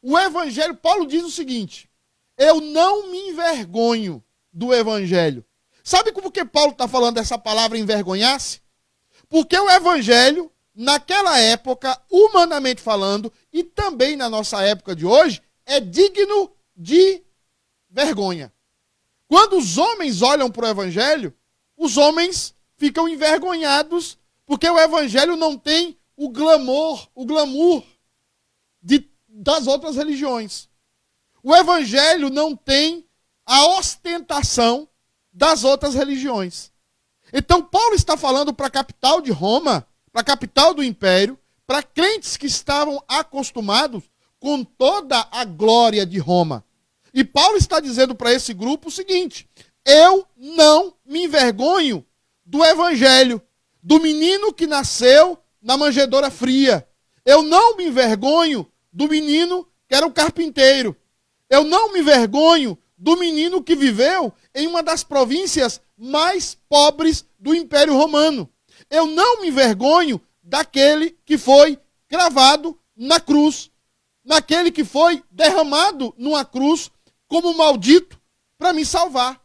O evangelho, Paulo diz o seguinte: eu não me envergonho do evangelho. Sabe como que Paulo está falando dessa palavra envergonhar-se? Porque o evangelho, naquela época, humanamente falando, e também na nossa época de hoje, é digno de vergonha. Quando os homens olham para o evangelho, os homens ficam envergonhados porque o evangelho não tem o glamour, o glamour de, das outras religiões. O evangelho não tem a ostentação das outras religiões. Então, Paulo está falando para a capital de Roma, para a capital do império, para crentes que estavam acostumados com toda a glória de Roma. E Paulo está dizendo para esse grupo o seguinte: eu não me envergonho do evangelho, do menino que nasceu na manjedoura fria. Eu não me envergonho do menino que era um carpinteiro. Eu não me envergonho do menino que viveu em uma das províncias mais pobres do Império Romano. Eu não me envergonho daquele que foi cravado na cruz, naquele que foi derramado numa cruz como maldito para me salvar.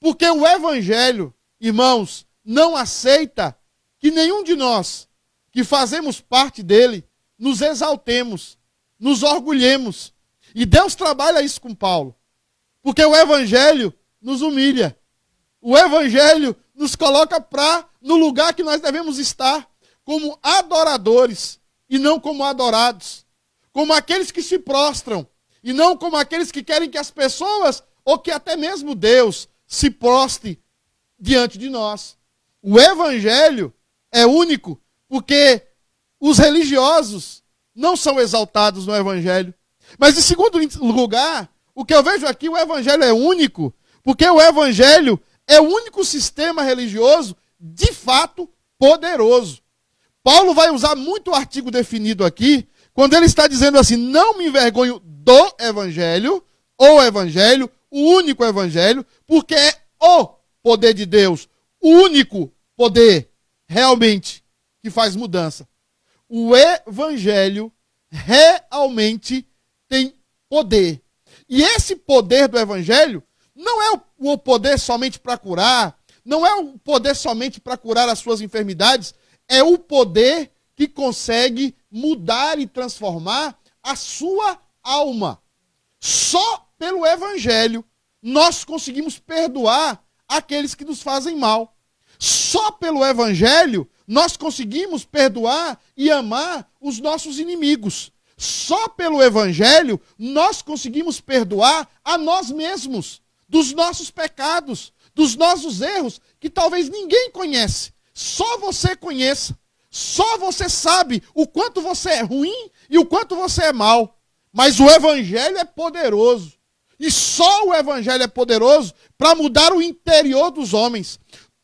Porque o Evangelho, irmãos, não aceita que nenhum de nós que fazemos parte dele nos exaltemos, nos orgulhemos. E Deus trabalha isso com Paulo. Porque o Evangelho nos humilha. O Evangelho nos coloca para no lugar que nós devemos estar, como adoradores e não como adorados, como aqueles que se prostram e não como aqueles que querem que as pessoas ou que até mesmo Deus se prostre diante de nós. O evangelho é único porque os religiosos não são exaltados no evangelho. Mas em segundo lugar, o que eu vejo aqui, o evangelho é único, porque o evangelho é o único sistema religioso de fato poderoso. Paulo vai usar muito o artigo definido aqui, quando ele está dizendo assim: não me envergonho do evangelho, o evangelho, o único evangelho, porque é o poder de Deus, o único poder realmente que faz mudança. O evangelho realmente tem poder. E esse poder do evangelho não é o poder somente para curar, não é o poder somente para curar as suas enfermidades, é o poder que consegue mudar e transformar a sua alma. Só pelo Evangelho nós conseguimos perdoar aqueles que nos fazem mal. Só pelo Evangelho nós conseguimos perdoar e amar os nossos inimigos. Só pelo Evangelho nós conseguimos perdoar a nós mesmos dos nossos pecados, dos nossos erros que talvez ninguém conhece. Só você conheça. Só você sabe o quanto você é ruim e o quanto você é mal. Mas o evangelho é poderoso. E só o evangelho é poderoso para mudar o interior dos homens.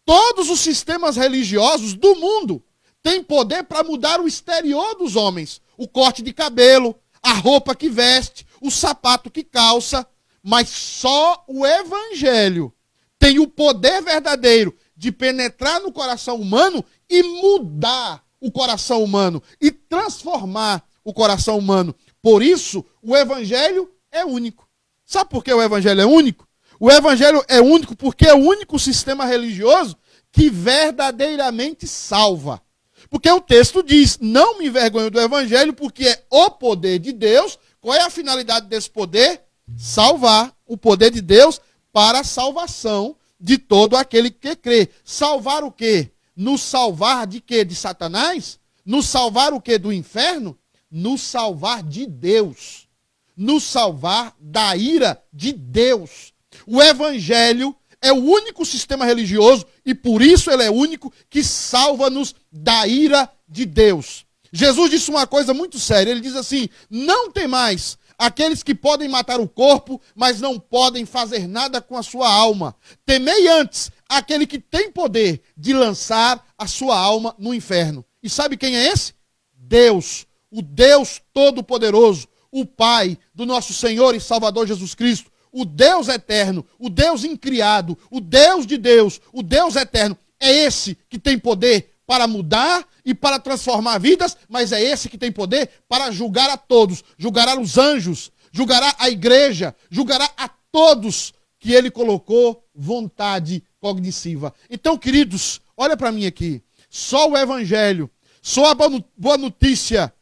Todos os sistemas religiosos do mundo têm poder para mudar o exterior dos homens. O corte de cabelo, a roupa que veste, o sapato que calça. Mas só o evangelho tem o poder verdadeiro de penetrar no coração humano e mudar o coração humano e transformar o coração humano. Por isso, o evangelho é único. Sabe por que o evangelho é único? O evangelho é único porque é o único sistema religioso que verdadeiramente salva. Porque o texto diz: Não me envergonho do evangelho, porque é o poder de Deus. Qual é a finalidade desse poder? Salvar. O poder de Deus para a salvação de todo aquele que crê. Salvar o quê? Nos salvar de quê? De Satanás? Nos salvar o quê? Do inferno? Nos salvar de Deus. Nos salvar da ira de Deus. O evangelho é o único sistema religioso e por isso ele é único que salva-nos da ira de Deus. Jesus disse uma coisa muito séria. Ele diz assim: Não tem mais aqueles que podem matar o corpo, mas não podem fazer nada com a sua alma. Temei antes aquele que tem poder de lançar a sua alma no inferno. E sabe quem é esse? Deus, o Deus Todo-Poderoso, o Pai do nosso Senhor e Salvador Jesus Cristo, o Deus eterno, o Deus incriado, o Deus de Deus, o Deus eterno. É esse que tem poder para mudar e para transformar vidas, mas é esse que tem poder para julgar a todos, julgará os anjos, julgará a igreja, julgará a todos que ele colocou vontade cognitiva. Então, queridos, olha para mim aqui. Só o evangelho, só a boa notícia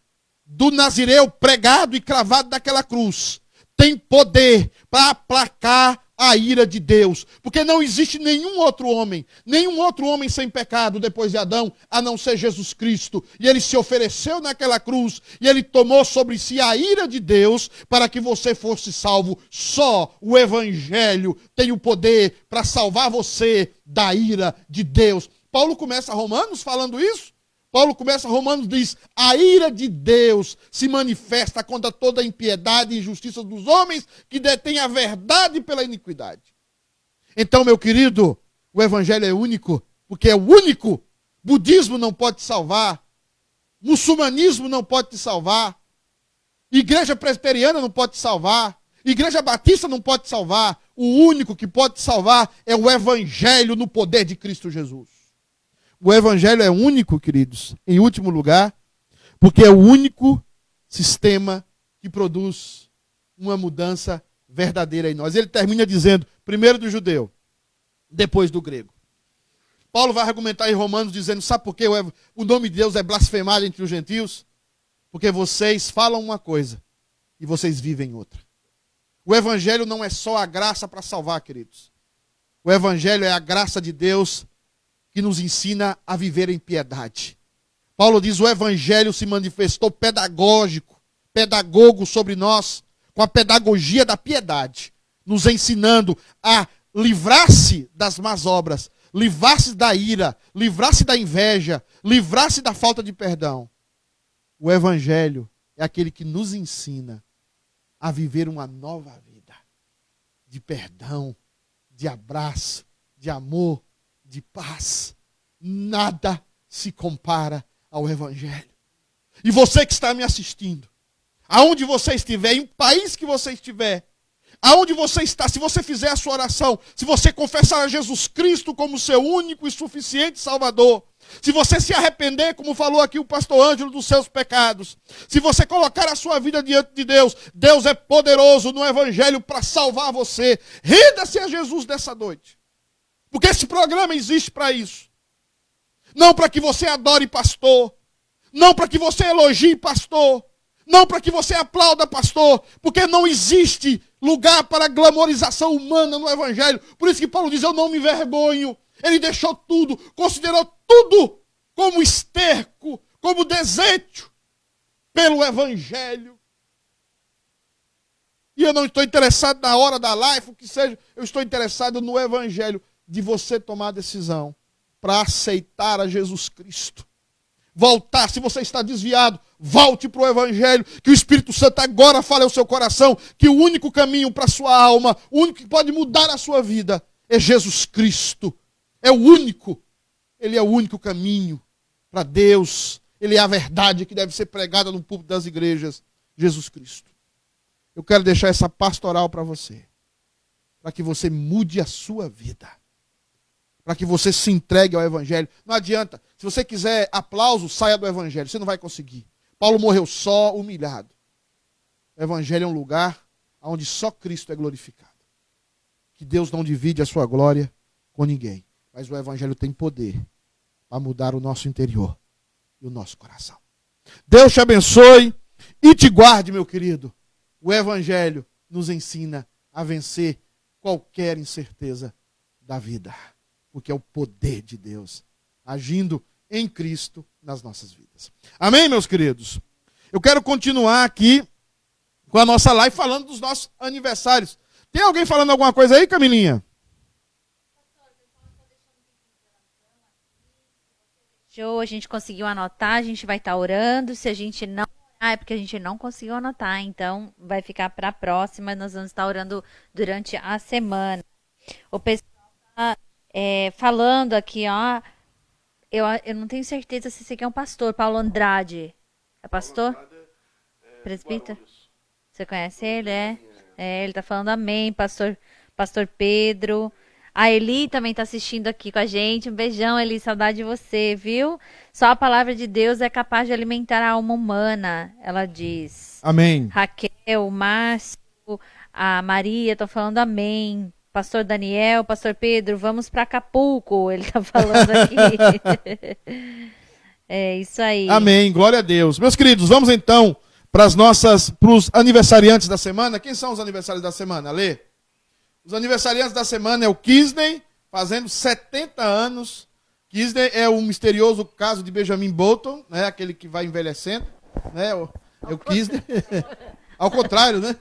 do Nazireu pregado e cravado daquela cruz tem poder para aplacar a ira de Deus, porque não existe nenhum outro homem, nenhum outro homem sem pecado depois de Adão, a não ser Jesus Cristo. E ele se ofereceu naquela cruz e ele tomou sobre si a ira de Deus para que você fosse salvo. Só o evangelho tem o poder para salvar você da ira de Deus. Paulo começa Romanos falando isso. Paulo começa Romanos diz: "A ira de Deus se manifesta contra toda a impiedade e injustiça dos homens que detêm a verdade pela iniquidade". Então, meu querido, o evangelho é único, porque é o único. Budismo não pode te salvar. Muçulmanismo não pode te salvar. Igreja presbiteriana não pode te salvar. Igreja batista não pode te salvar. O único que pode te salvar é o evangelho no poder de Cristo Jesus. O evangelho é único, queridos, em último lugar, porque é o único sistema que produz uma mudança verdadeira em nós. Ele termina dizendo, primeiro do judeu, depois do grego. Paulo vai argumentar em Romanos dizendo, sabe por que o nome de Deus é blasfemado entre os gentios? Porque vocês falam uma coisa e vocês vivem outra. O evangelho não é só a graça para salvar, queridos. O evangelho é a graça de Deus que nos ensina a viver em piedade. Paulo diz: o evangelho se manifestou pedagógico, pedagogo sobre nós, com a pedagogia da piedade, nos ensinando a livrar-se das más obras, livrar-se da ira, livrar-se da inveja, livrar-se da falta de perdão. O evangelho é aquele que nos ensina a viver uma nova vida de perdão, de abraço, de amor, de paz. Nada se compara ao Evangelho. E você que está me assistindo, aonde você estiver, em país que você estiver, aonde você está, se você fizer a sua oração, se você confessar a Jesus Cristo como seu único e suficiente Salvador, se você se arrepender, como falou aqui o pastor Ângelo, dos seus pecados, se você colocar a sua vida diante de Deus, Deus é poderoso no Evangelho para salvar você. Renda-se a Jesus dessa noite. Porque esse programa existe para isso. Não para que você adore pastor. Não para que você elogie pastor. Não para que você aplauda pastor. Porque não existe lugar para glamorização humana no Evangelho. Por isso que Paulo diz: Eu não me vergonho. Ele deixou tudo, considerou tudo como esterco, como desejo pelo Evangelho. E eu não estou interessado na hora da live, o que seja, eu estou interessado no Evangelho de você tomar a decisão para aceitar a Jesus Cristo. Voltar, se você está desviado, volte para o Evangelho, que o Espírito Santo agora fale ao seu coração, que o único caminho para a sua alma, o único que pode mudar a sua vida, é Jesus Cristo. É o único. Ele é o único caminho para Deus. Ele é a verdade que deve ser pregada no púlpito das igrejas. Jesus Cristo. Eu quero deixar essa pastoral para você, para que você mude a sua vida para que você se entregue ao Evangelho. Não adianta. Se você quiser aplauso, saia do Evangelho. Você não vai conseguir. Paulo morreu só, humilhado. O Evangelho é um lugar onde só Cristo é glorificado. Que Deus não divide a sua glória com ninguém. Mas o Evangelho tem poder para mudar o nosso interior e o nosso coração. Deus te abençoe e te guarde, meu querido. O Evangelho nos ensina a vencer qualquer incerteza da vida porque é o poder de Deus agindo em Cristo nas nossas vidas. Amém, meus queridos? Eu quero continuar aqui com a nossa live falando dos nossos aniversários. Tem alguém falando alguma coisa aí, Camilinha? Show, a gente conseguiu anotar, a gente vai estar tá orando. Se a gente não ah, é porque a gente não conseguiu anotar, então vai ficar para a próxima. Nós vamos estar orando durante a semana. O pessoal está é, falando aqui, ó. Eu, eu não tenho certeza se esse aqui é um pastor, Paulo Andrade. É pastor? Presbítero? Você conhece ele? É? é? Ele tá falando amém, pastor, pastor Pedro. A Eli também tá assistindo aqui com a gente. Um beijão, Eli, saudade de você, viu? Só a palavra de Deus é capaz de alimentar a alma humana, ela diz. Amém. Raquel, Márcio, a Maria estão falando amém. Pastor Daniel, Pastor Pedro, vamos para Acapulco, ele está falando aqui. é isso aí. Amém, glória a Deus. Meus queridos, vamos então para as nossas, para os aniversariantes da semana. Quem são os aniversários da semana? Lê. Os aniversariantes da semana é o Kisney, fazendo 70 anos. Kisney é o misterioso caso de Benjamin Bolton, né? Aquele que vai envelhecendo, né? O, é o Kisney. Ao contrário, né?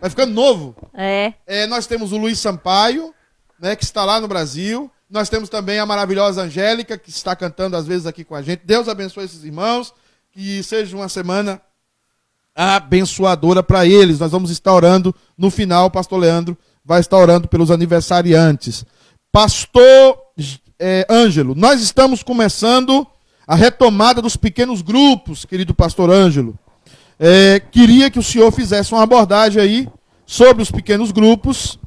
Vai ficando novo. É. É, nós temos o Luiz Sampaio, né, que está lá no Brasil. Nós temos também a maravilhosa Angélica, que está cantando às vezes aqui com a gente. Deus abençoe esses irmãos. Que seja uma semana abençoadora para eles. Nós vamos estar orando no final, pastor Leandro vai estar orando pelos aniversariantes. Pastor é, Ângelo, nós estamos começando a retomada dos pequenos grupos, querido pastor Ângelo. É, queria que o senhor fizesse uma abordagem aí sobre os pequenos grupos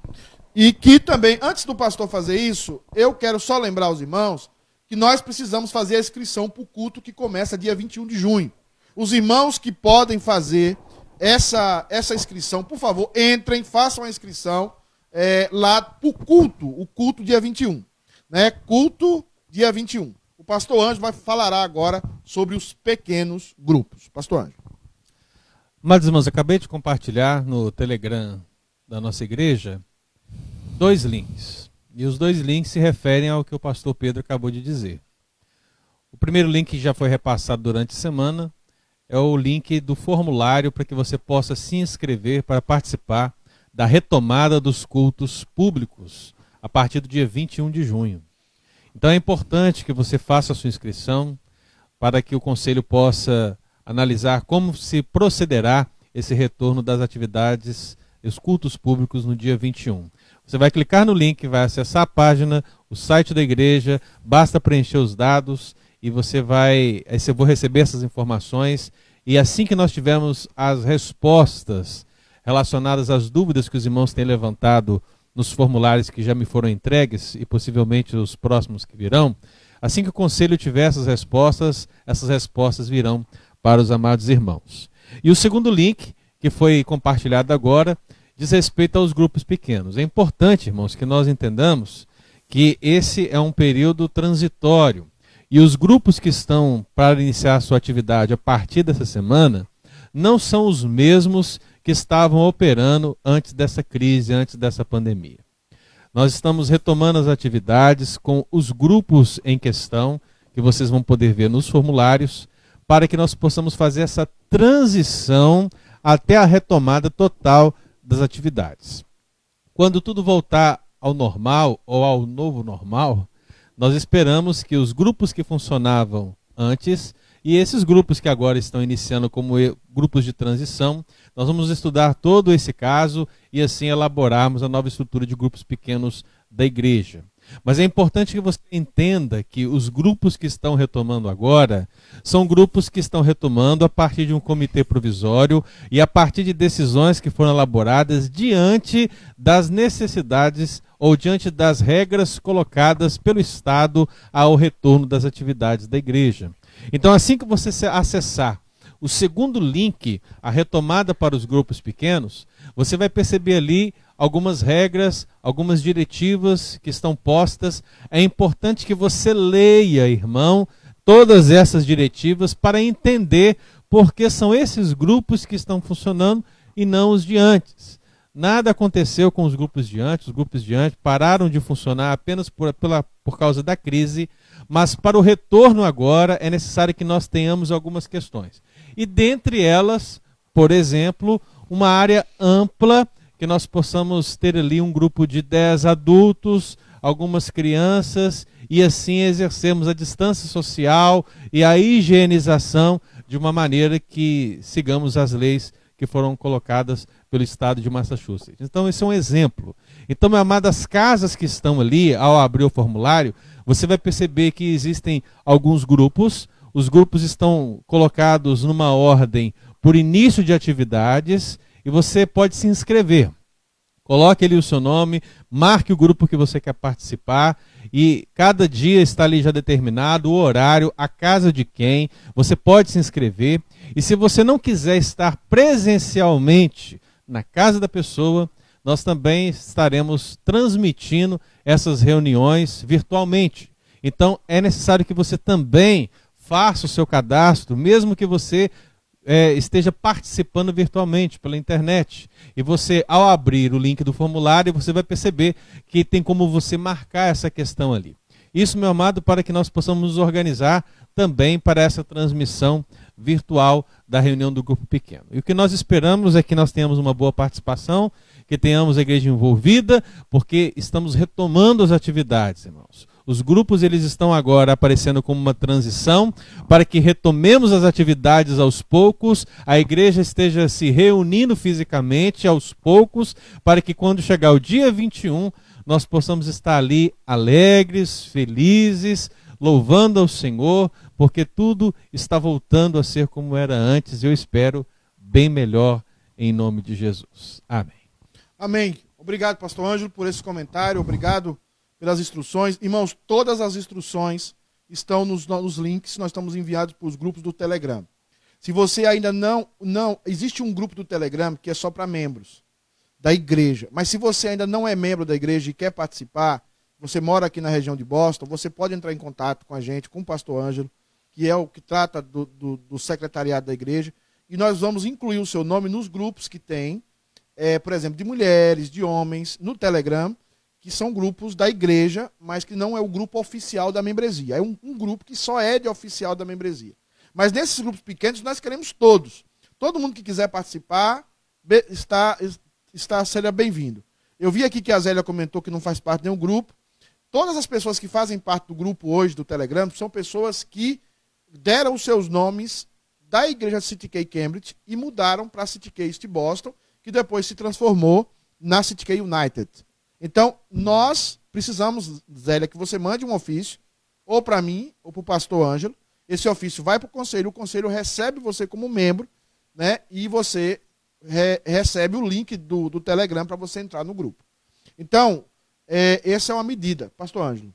e que também, antes do pastor fazer isso, eu quero só lembrar aos irmãos que nós precisamos fazer a inscrição para o culto que começa dia 21 de junho. Os irmãos que podem fazer essa, essa inscrição, por favor, entrem, façam a inscrição é, lá para o culto, o culto dia 21. Né? Culto dia 21. O pastor Anjo vai falará agora sobre os pequenos grupos. Pastor Anjo. Amados irmãos, acabei de compartilhar no Telegram da nossa igreja dois links. E os dois links se referem ao que o pastor Pedro acabou de dizer. O primeiro link que já foi repassado durante a semana é o link do formulário para que você possa se inscrever para participar da retomada dos cultos públicos a partir do dia 21 de junho. Então é importante que você faça a sua inscrição para que o conselho possa analisar como se procederá esse retorno das atividades, os cultos públicos no dia 21. Você vai clicar no link, vai acessar a página, o site da igreja, basta preencher os dados e você vai, você vai receber essas informações e assim que nós tivermos as respostas relacionadas às dúvidas que os irmãos têm levantado nos formulários que já me foram entregues e possivelmente os próximos que virão, assim que o conselho tiver essas respostas, essas respostas virão para os amados irmãos. E o segundo link, que foi compartilhado agora, diz respeito aos grupos pequenos. É importante, irmãos, que nós entendamos que esse é um período transitório. E os grupos que estão para iniciar sua atividade a partir dessa semana não são os mesmos que estavam operando antes dessa crise, antes dessa pandemia. Nós estamos retomando as atividades com os grupos em questão, que vocês vão poder ver nos formulários, para que nós possamos fazer essa transição até a retomada total das atividades. Quando tudo voltar ao normal ou ao novo normal, nós esperamos que os grupos que funcionavam antes e esses grupos que agora estão iniciando como grupos de transição, nós vamos estudar todo esse caso e assim elaborarmos a nova estrutura de grupos pequenos da igreja. Mas é importante que você entenda que os grupos que estão retomando agora são grupos que estão retomando a partir de um comitê provisório e a partir de decisões que foram elaboradas diante das necessidades ou diante das regras colocadas pelo Estado ao retorno das atividades da igreja. Então, assim que você acessar o segundo link, a retomada para os grupos pequenos, você vai perceber ali algumas regras, algumas diretivas que estão postas. É importante que você leia, irmão, todas essas diretivas para entender por que são esses grupos que estão funcionando e não os de antes. Nada aconteceu com os grupos de antes, os grupos de antes pararam de funcionar apenas por, pela, por causa da crise, mas para o retorno agora é necessário que nós tenhamos algumas questões. E dentre elas, por exemplo, uma área ampla que nós possamos ter ali um grupo de 10 adultos, algumas crianças, e assim exercermos a distância social e a higienização de uma maneira que sigamos as leis que foram colocadas pelo estado de Massachusetts. Então, esse é um exemplo. Então, meu amado, as casas que estão ali, ao abrir o formulário, você vai perceber que existem alguns grupos, os grupos estão colocados numa ordem por início de atividades, e você pode se inscrever. Coloque ali o seu nome, marque o grupo que você quer participar e cada dia está ali já determinado o horário, a casa de quem. Você pode se inscrever. E se você não quiser estar presencialmente na casa da pessoa, nós também estaremos transmitindo essas reuniões virtualmente. Então é necessário que você também faça o seu cadastro, mesmo que você é, esteja participando virtualmente pela internet. E você, ao abrir o link do formulário, você vai perceber que tem como você marcar essa questão ali. Isso, meu amado, para que nós possamos nos organizar também para essa transmissão virtual da reunião do grupo pequeno. E o que nós esperamos é que nós tenhamos uma boa participação, que tenhamos a igreja envolvida, porque estamos retomando as atividades, irmãos. Os grupos eles estão agora aparecendo como uma transição para que retomemos as atividades aos poucos, a igreja esteja se reunindo fisicamente aos poucos, para que quando chegar o dia 21, nós possamos estar ali alegres, felizes, louvando ao Senhor, porque tudo está voltando a ser como era antes, eu espero bem melhor em nome de Jesus. Amém. Amém. Obrigado, pastor Ângelo, por esse comentário. Obrigado pelas instruções. Irmãos, todas as instruções estão nos, nos links, nós estamos enviados para os grupos do Telegram. Se você ainda não, não, existe um grupo do Telegram que é só para membros da igreja. Mas se você ainda não é membro da igreja e quer participar, você mora aqui na região de Boston, você pode entrar em contato com a gente, com o pastor Ângelo, que é o que trata do, do, do secretariado da igreja, e nós vamos incluir o seu nome nos grupos que tem, é, por exemplo, de mulheres, de homens, no Telegram, que são grupos da igreja, mas que não é o grupo oficial da membresia. É um, um grupo que só é de oficial da membresia. Mas nesses grupos pequenos nós queremos todos. Todo mundo que quiser participar está, está seja bem-vindo. Eu vi aqui que a Zélia comentou que não faz parte de nenhum grupo. Todas as pessoas que fazem parte do grupo hoje do Telegram são pessoas que deram os seus nomes da igreja City K Cambridge e mudaram para City K East Boston, que depois se transformou na City K United. Então, nós precisamos, Zélia, que você mande um ofício, ou para mim, ou para o pastor Ângelo. Esse ofício vai para o conselho, o conselho recebe você como membro, né? E você re recebe o link do, do Telegram para você entrar no grupo. Então, é, essa é uma medida. Pastor Ângelo.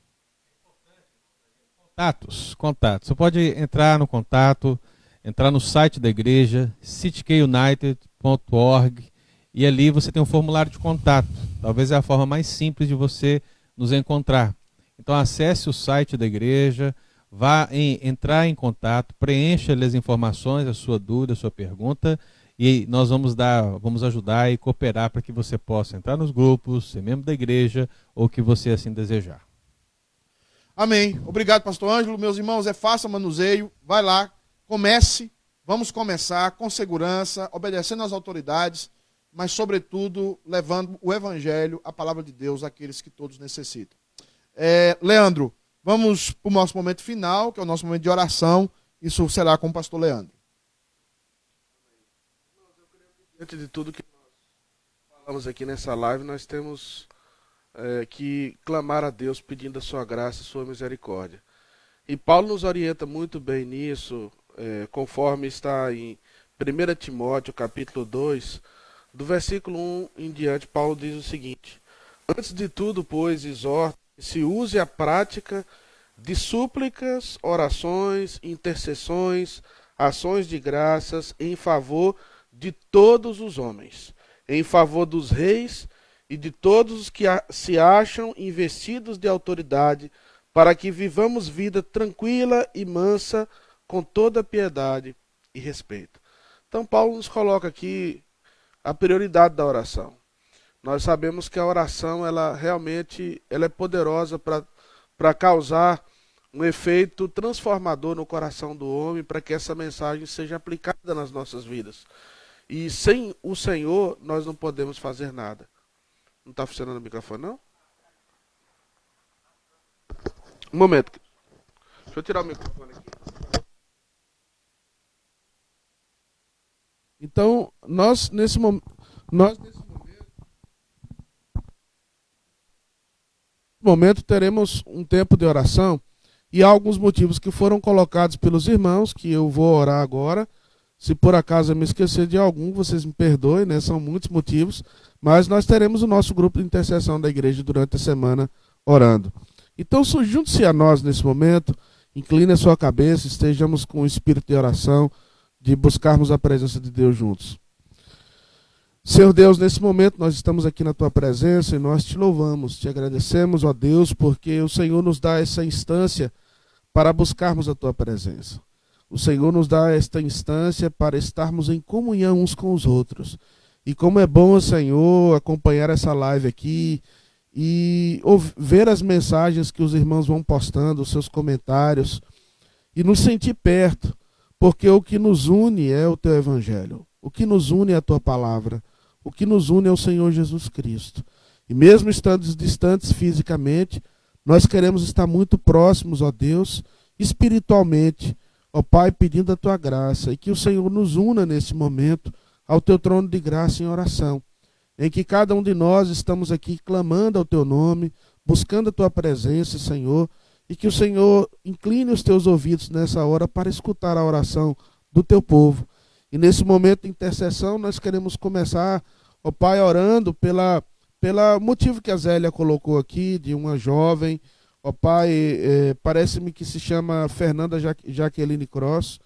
Contatos, contatos. Você pode entrar no contato, entrar no site da igreja, cityunited.org, e ali você tem um formulário de contato. Talvez é a forma mais simples de você nos encontrar. Então acesse o site da igreja, vá em, entrar em contato, preencha as informações, a sua dúvida, a sua pergunta, e nós vamos dar, vamos ajudar e cooperar para que você possa entrar nos grupos, ser membro da igreja ou que você assim desejar. Amém. Obrigado, pastor Ângelo. Meus irmãos, é fácil manuseio. Vai lá, comece. Vamos começar com segurança, obedecendo às autoridades, mas, sobretudo, levando o evangelho, a palavra de Deus, àqueles que todos necessitam. É, Leandro, vamos para o nosso momento final, que é o nosso momento de oração. Isso será com o pastor Leandro. Diante de tudo que nós falamos aqui nessa live, nós temos é, que clamar a Deus pedindo a sua graça, a sua misericórdia. E Paulo nos orienta muito bem nisso, é, conforme está em 1 Timóteo capítulo 2, do versículo 1 em diante, Paulo diz o seguinte: Antes de tudo, pois, exorta que se use a prática de súplicas, orações, intercessões, ações de graças em favor de todos os homens, em favor dos reis e de todos os que se acham investidos de autoridade, para que vivamos vida tranquila e mansa, com toda piedade e respeito. Então, Paulo nos coloca aqui a prioridade da oração. Nós sabemos que a oração, ela realmente ela é poderosa para causar um efeito transformador no coração do homem, para que essa mensagem seja aplicada nas nossas vidas. E sem o Senhor, nós não podemos fazer nada. Não está funcionando o microfone, não? Um momento. Deixa eu tirar o microfone aqui. Então, nós nesse, nós, nesse momento, momento teremos um tempo de oração e há alguns motivos que foram colocados pelos irmãos, que eu vou orar agora se por acaso eu me esquecer de algum, vocês me perdoem, né? São muitos motivos, mas nós teremos o nosso grupo de intercessão da igreja durante a semana orando. Então, junte-se a nós nesse momento, incline a sua cabeça, estejamos com o espírito de oração, de buscarmos a presença de Deus juntos. Senhor Deus, nesse momento nós estamos aqui na tua presença e nós te louvamos, te agradecemos, ó Deus, porque o Senhor nos dá essa instância para buscarmos a tua presença. O Senhor nos dá esta instância para estarmos em comunhão uns com os outros. E como é bom, Senhor, acompanhar essa live aqui e ver as mensagens que os irmãos vão postando, os seus comentários, e nos sentir perto, porque o que nos une é o teu evangelho, o que nos une é a tua palavra, o que nos une é o Senhor Jesus Cristo. E mesmo estando distantes fisicamente, nós queremos estar muito próximos, ó Deus, espiritualmente, ó Pai, pedindo a tua graça. E que o Senhor nos una nesse momento ao teu trono de graça em oração, em que cada um de nós estamos aqui clamando ao teu nome, buscando a tua presença, Senhor, e que o Senhor incline os teus ouvidos nessa hora para escutar a oração do teu povo. E nesse momento de intercessão, nós queremos começar, ó Pai, orando pela pelo motivo que a Zélia colocou aqui, de uma jovem, ó Pai, é, parece-me que se chama Fernanda Jaqueline Cross,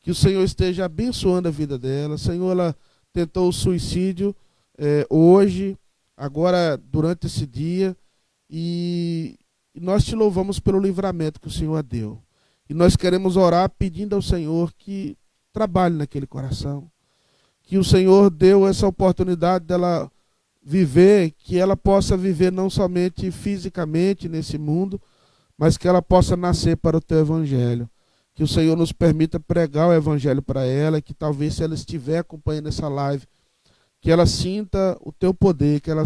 que o Senhor esteja abençoando a vida dela. Senhor, ela tentou o suicídio é, hoje, agora durante esse dia, e, nós te louvamos pelo livramento que o Senhor deu. E nós queremos orar pedindo ao Senhor que trabalhe naquele coração. Que o Senhor deu essa oportunidade dela viver, que ela possa viver não somente fisicamente nesse mundo, mas que ela possa nascer para o teu evangelho. Que o Senhor nos permita pregar o evangelho para ela, que talvez se ela estiver acompanhando essa live, que ela sinta o teu poder, que, ela,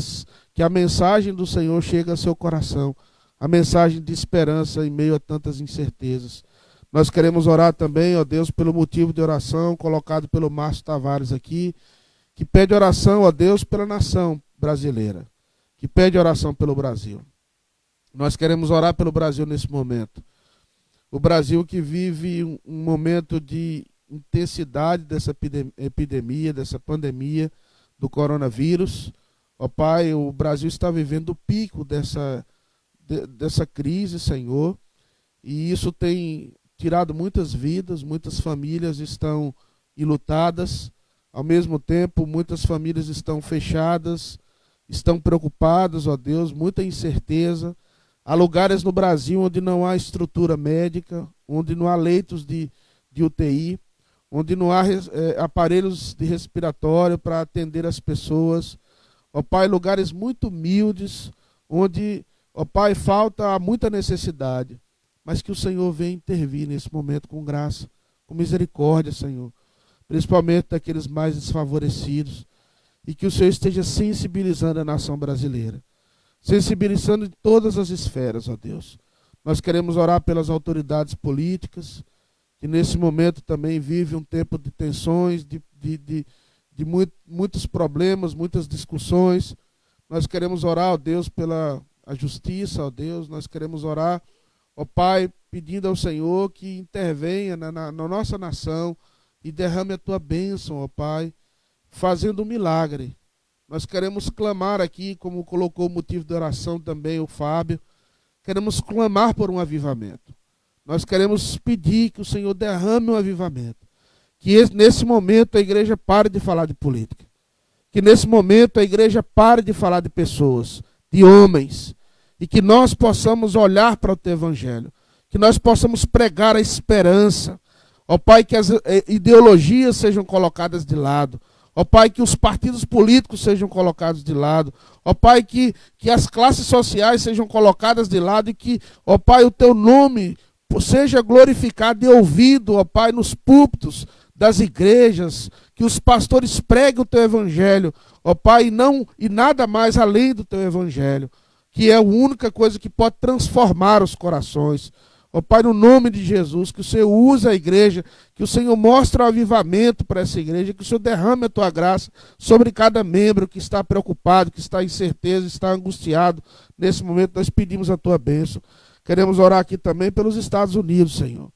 que a mensagem do Senhor chegue ao seu coração, a mensagem de esperança em meio a tantas incertezas. Nós queremos orar também, ó Deus, pelo motivo de oração colocado pelo Márcio Tavares aqui, que pede oração, ó Deus, pela nação, brasileira, que pede oração pelo Brasil. Nós queremos orar pelo Brasil nesse momento. O Brasil que vive um, momento de intensidade dessa epidemia, dessa pandemia do coronavírus. Ó Pai, o Brasil está vivendo o pico dessa, de, dessa crise, Senhor, e isso tem tirado muitas vidas, muitas famílias estão ilutadas, ao mesmo tempo, muitas famílias estão fechadas, estão preocupados, ó Deus, muita incerteza. Há lugares no Brasil onde não há estrutura médica, onde não há leitos de, de UTI, onde não há é, aparelhos de respiratório para atender as pessoas. Ó Pai, lugares muito humildes, onde, ó Pai, falta muita necessidade, mas que o Senhor venha intervir nesse momento com graça, com misericórdia, Senhor, principalmente daqueles mais desfavorecidos e que o Senhor esteja sensibilizando a nação brasileira, sensibilizando em todas as esferas, ó Deus. Nós queremos orar pelas autoridades políticas, que nesse momento também vive um tempo de tensões, de, de, de, de muito, muitos problemas, muitas discussões. Nós queremos orar, ó Deus, pela a justiça, ó Deus. Nós queremos orar, ó Pai, pedindo ao Senhor que intervenha na, na, na nossa nação e derrame a tua bênção, ó Pai fazendo um milagre. Nós queremos clamar aqui, como colocou o motivo de oração também o Fábio, queremos clamar por um avivamento. Nós queremos pedir que o Senhor derrame um avivamento. Que nesse momento a igreja pare de falar de política. Que nesse momento a igreja pare de falar de pessoas, de homens. E que nós possamos olhar para o teu evangelho. Que nós possamos pregar a esperança. Ó Pai, que as eh, ideologias sejam colocadas de lado Ó Pai, que os partidos políticos sejam colocados de lado. Ó Pai, que, que as classes sociais sejam colocadas de lado e que, ó Pai, o teu nome seja glorificado e ouvido, ó Pai, nos púlpitos das igrejas, que os pastores preguem o teu evangelho, ó Pai, e não e nada mais além do teu evangelho, que é a única coisa que pode transformar os corações. Ó Pai, no nome de Jesus, que o Senhor use a igreja, que o Senhor mostre o avivamento para essa igreja, que o Senhor derrame a tua graça sobre cada membro que está preocupado, que está incerteza, está angustiado. Nesse momento nós pedimos a tua bênção. Queremos orar aqui também pelos Estados Unidos, Senhor.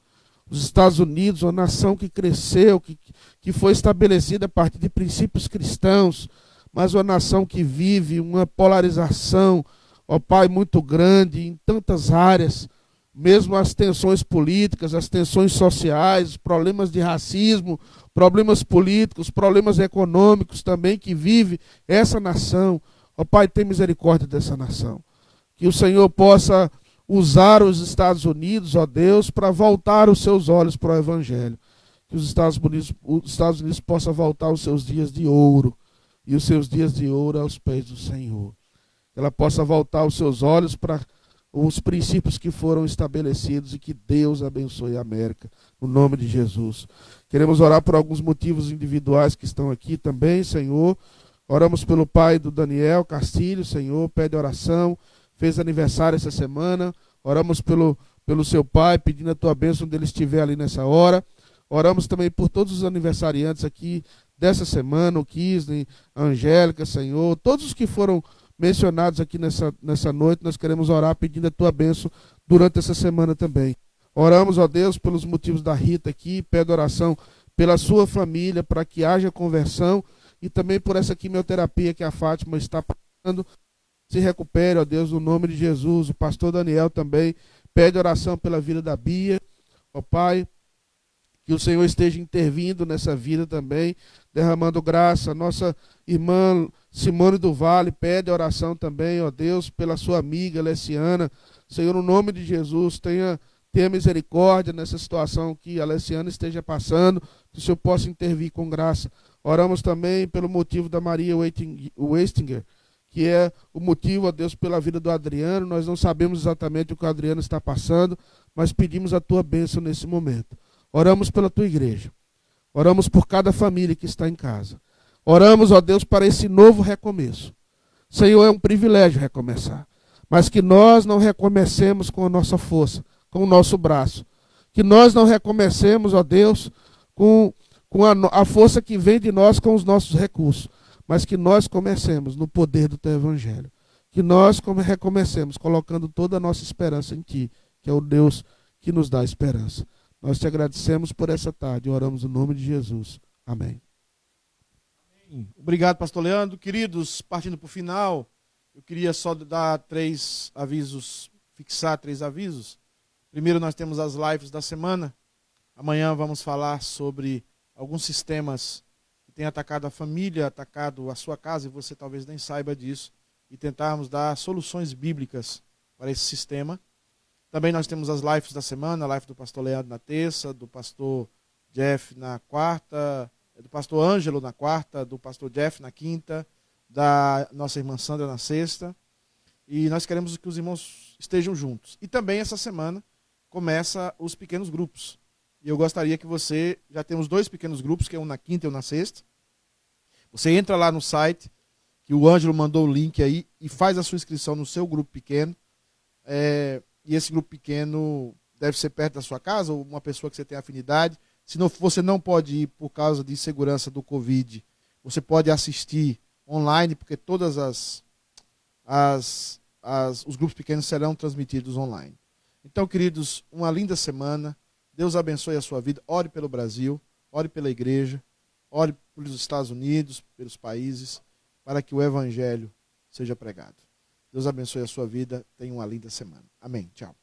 Os Estados Unidos, uma nação que cresceu, que, que foi estabelecida a partir de princípios cristãos, mas uma nação que vive uma polarização, ó Pai, muito grande em tantas áreas mesmo as tensões políticas, as tensões sociais, problemas de racismo, problemas políticos, problemas econômicos também que vive essa nação. Ó Pai, tem misericórdia dessa nação. Que o Senhor possa usar os Estados Unidos, ó Deus, para voltar os seus olhos para o Evangelho. que os Estados Unidos, os Estados Unidos possa voltar aos seus dias de ouro e os seus dias de ouro aos pés do Senhor. Que ela possa voltar os seus olhos para os princípios que foram estabelecidos e que Deus abençoe a América, no nome de Jesus. Queremos orar por alguns motivos individuais que estão aqui também, Senhor. Oramos pelo pai do Daniel Castilho, Senhor, pede oração, fez aniversário essa semana. Oramos pelo, pelo seu pai, pedindo a tua bênção onde ele estiver ali nessa hora. Oramos também por todos os aniversariantes aqui dessa semana, o Kisney, a Angélica, Senhor, todos os que foram mencionados aqui nessa, nessa noite, nós queremos orar pedindo a tua bênção durante essa semana também. Oramos, ó Deus, pelos motivos da Rita aqui, pede oração pela sua família, para que haja conversão e também por essa quimioterapia que a Fátima está passando. Se recupere, ó Deus, no nome de Jesus. O pastor Daniel também pede oração pela vida da Bia. Ó Pai, que o Senhor esteja intervindo nessa vida também, derramando graça. Nossa irmã Simone do Vale pede oração também, ó Deus, pela sua amiga Alessiana. Senhor, no nome de Jesus, tenha, tenha misericórdia nessa situação que a Alessiana esteja passando, que o Senhor possa intervir com graça. Oramos também pelo motivo da Maria Westinger, que é o motivo, ó Deus, pela vida do Adriano. Nós não sabemos exatamente o que o Adriano está passando, mas pedimos a tua bênção nesse momento. Oramos pela tua igreja. Oramos por cada família que está em casa. Oramos, ó Deus, para esse novo recomeço. Senhor, é um privilégio recomeçar. Mas que nós não recomecemos com a nossa força, com o nosso braço. Que nós não recomecemos, ó Deus, com, com a, a força que vem de nós com os nossos recursos. Mas que nós comecemos no poder do teu evangelho. Que nós recomecemos colocando toda a nossa esperança em Ti, que é o Deus que nos dá esperança. Nós te agradecemos por essa tarde. Oramos no nome de Jesus. Amém. Obrigado, pastor Leandro. Queridos, partindo para o final, eu queria só dar três avisos, fixar três avisos. Primeiro, nós temos as lives da semana. Amanhã vamos falar sobre alguns sistemas têm atacado a família, atacado a sua casa, e você talvez nem saiba disso, e tentarmos dar soluções bíblicas para esse sistema. Também nós temos as lives da semana, a live do pastor Leandro na terça, do pastor Jeff na quarta, é do pastor Ângelo na quarta, do pastor Jeff na quinta, da nossa irmã Sandra na sexta. E nós queremos que os irmãos estejam juntos. E também essa semana começa os pequenos grupos. E eu gostaria que você, já temos dois pequenos grupos, que é um na quinta e um na sexta. Você entra lá no site, que o Ângelo mandou o link aí, e faz a sua inscrição no seu grupo pequeno. É, e esse grupo pequeno deve ser perto da sua casa, ou uma pessoa que você tem afinidade. Se não, você não pode ir por causa de segurança do Covid, você pode assistir online, porque todas as, as, as os grupos pequenos serão transmitidos online. Então, queridos, uma linda semana. Deus abençoe a sua vida. Ore pelo Brasil, ore pela igreja, Ore pelos Estados Unidos, pelos países, para que o Evangelho seja pregado. Deus abençoe a sua vida. Tenha uma linda semana. Amém. Tchau.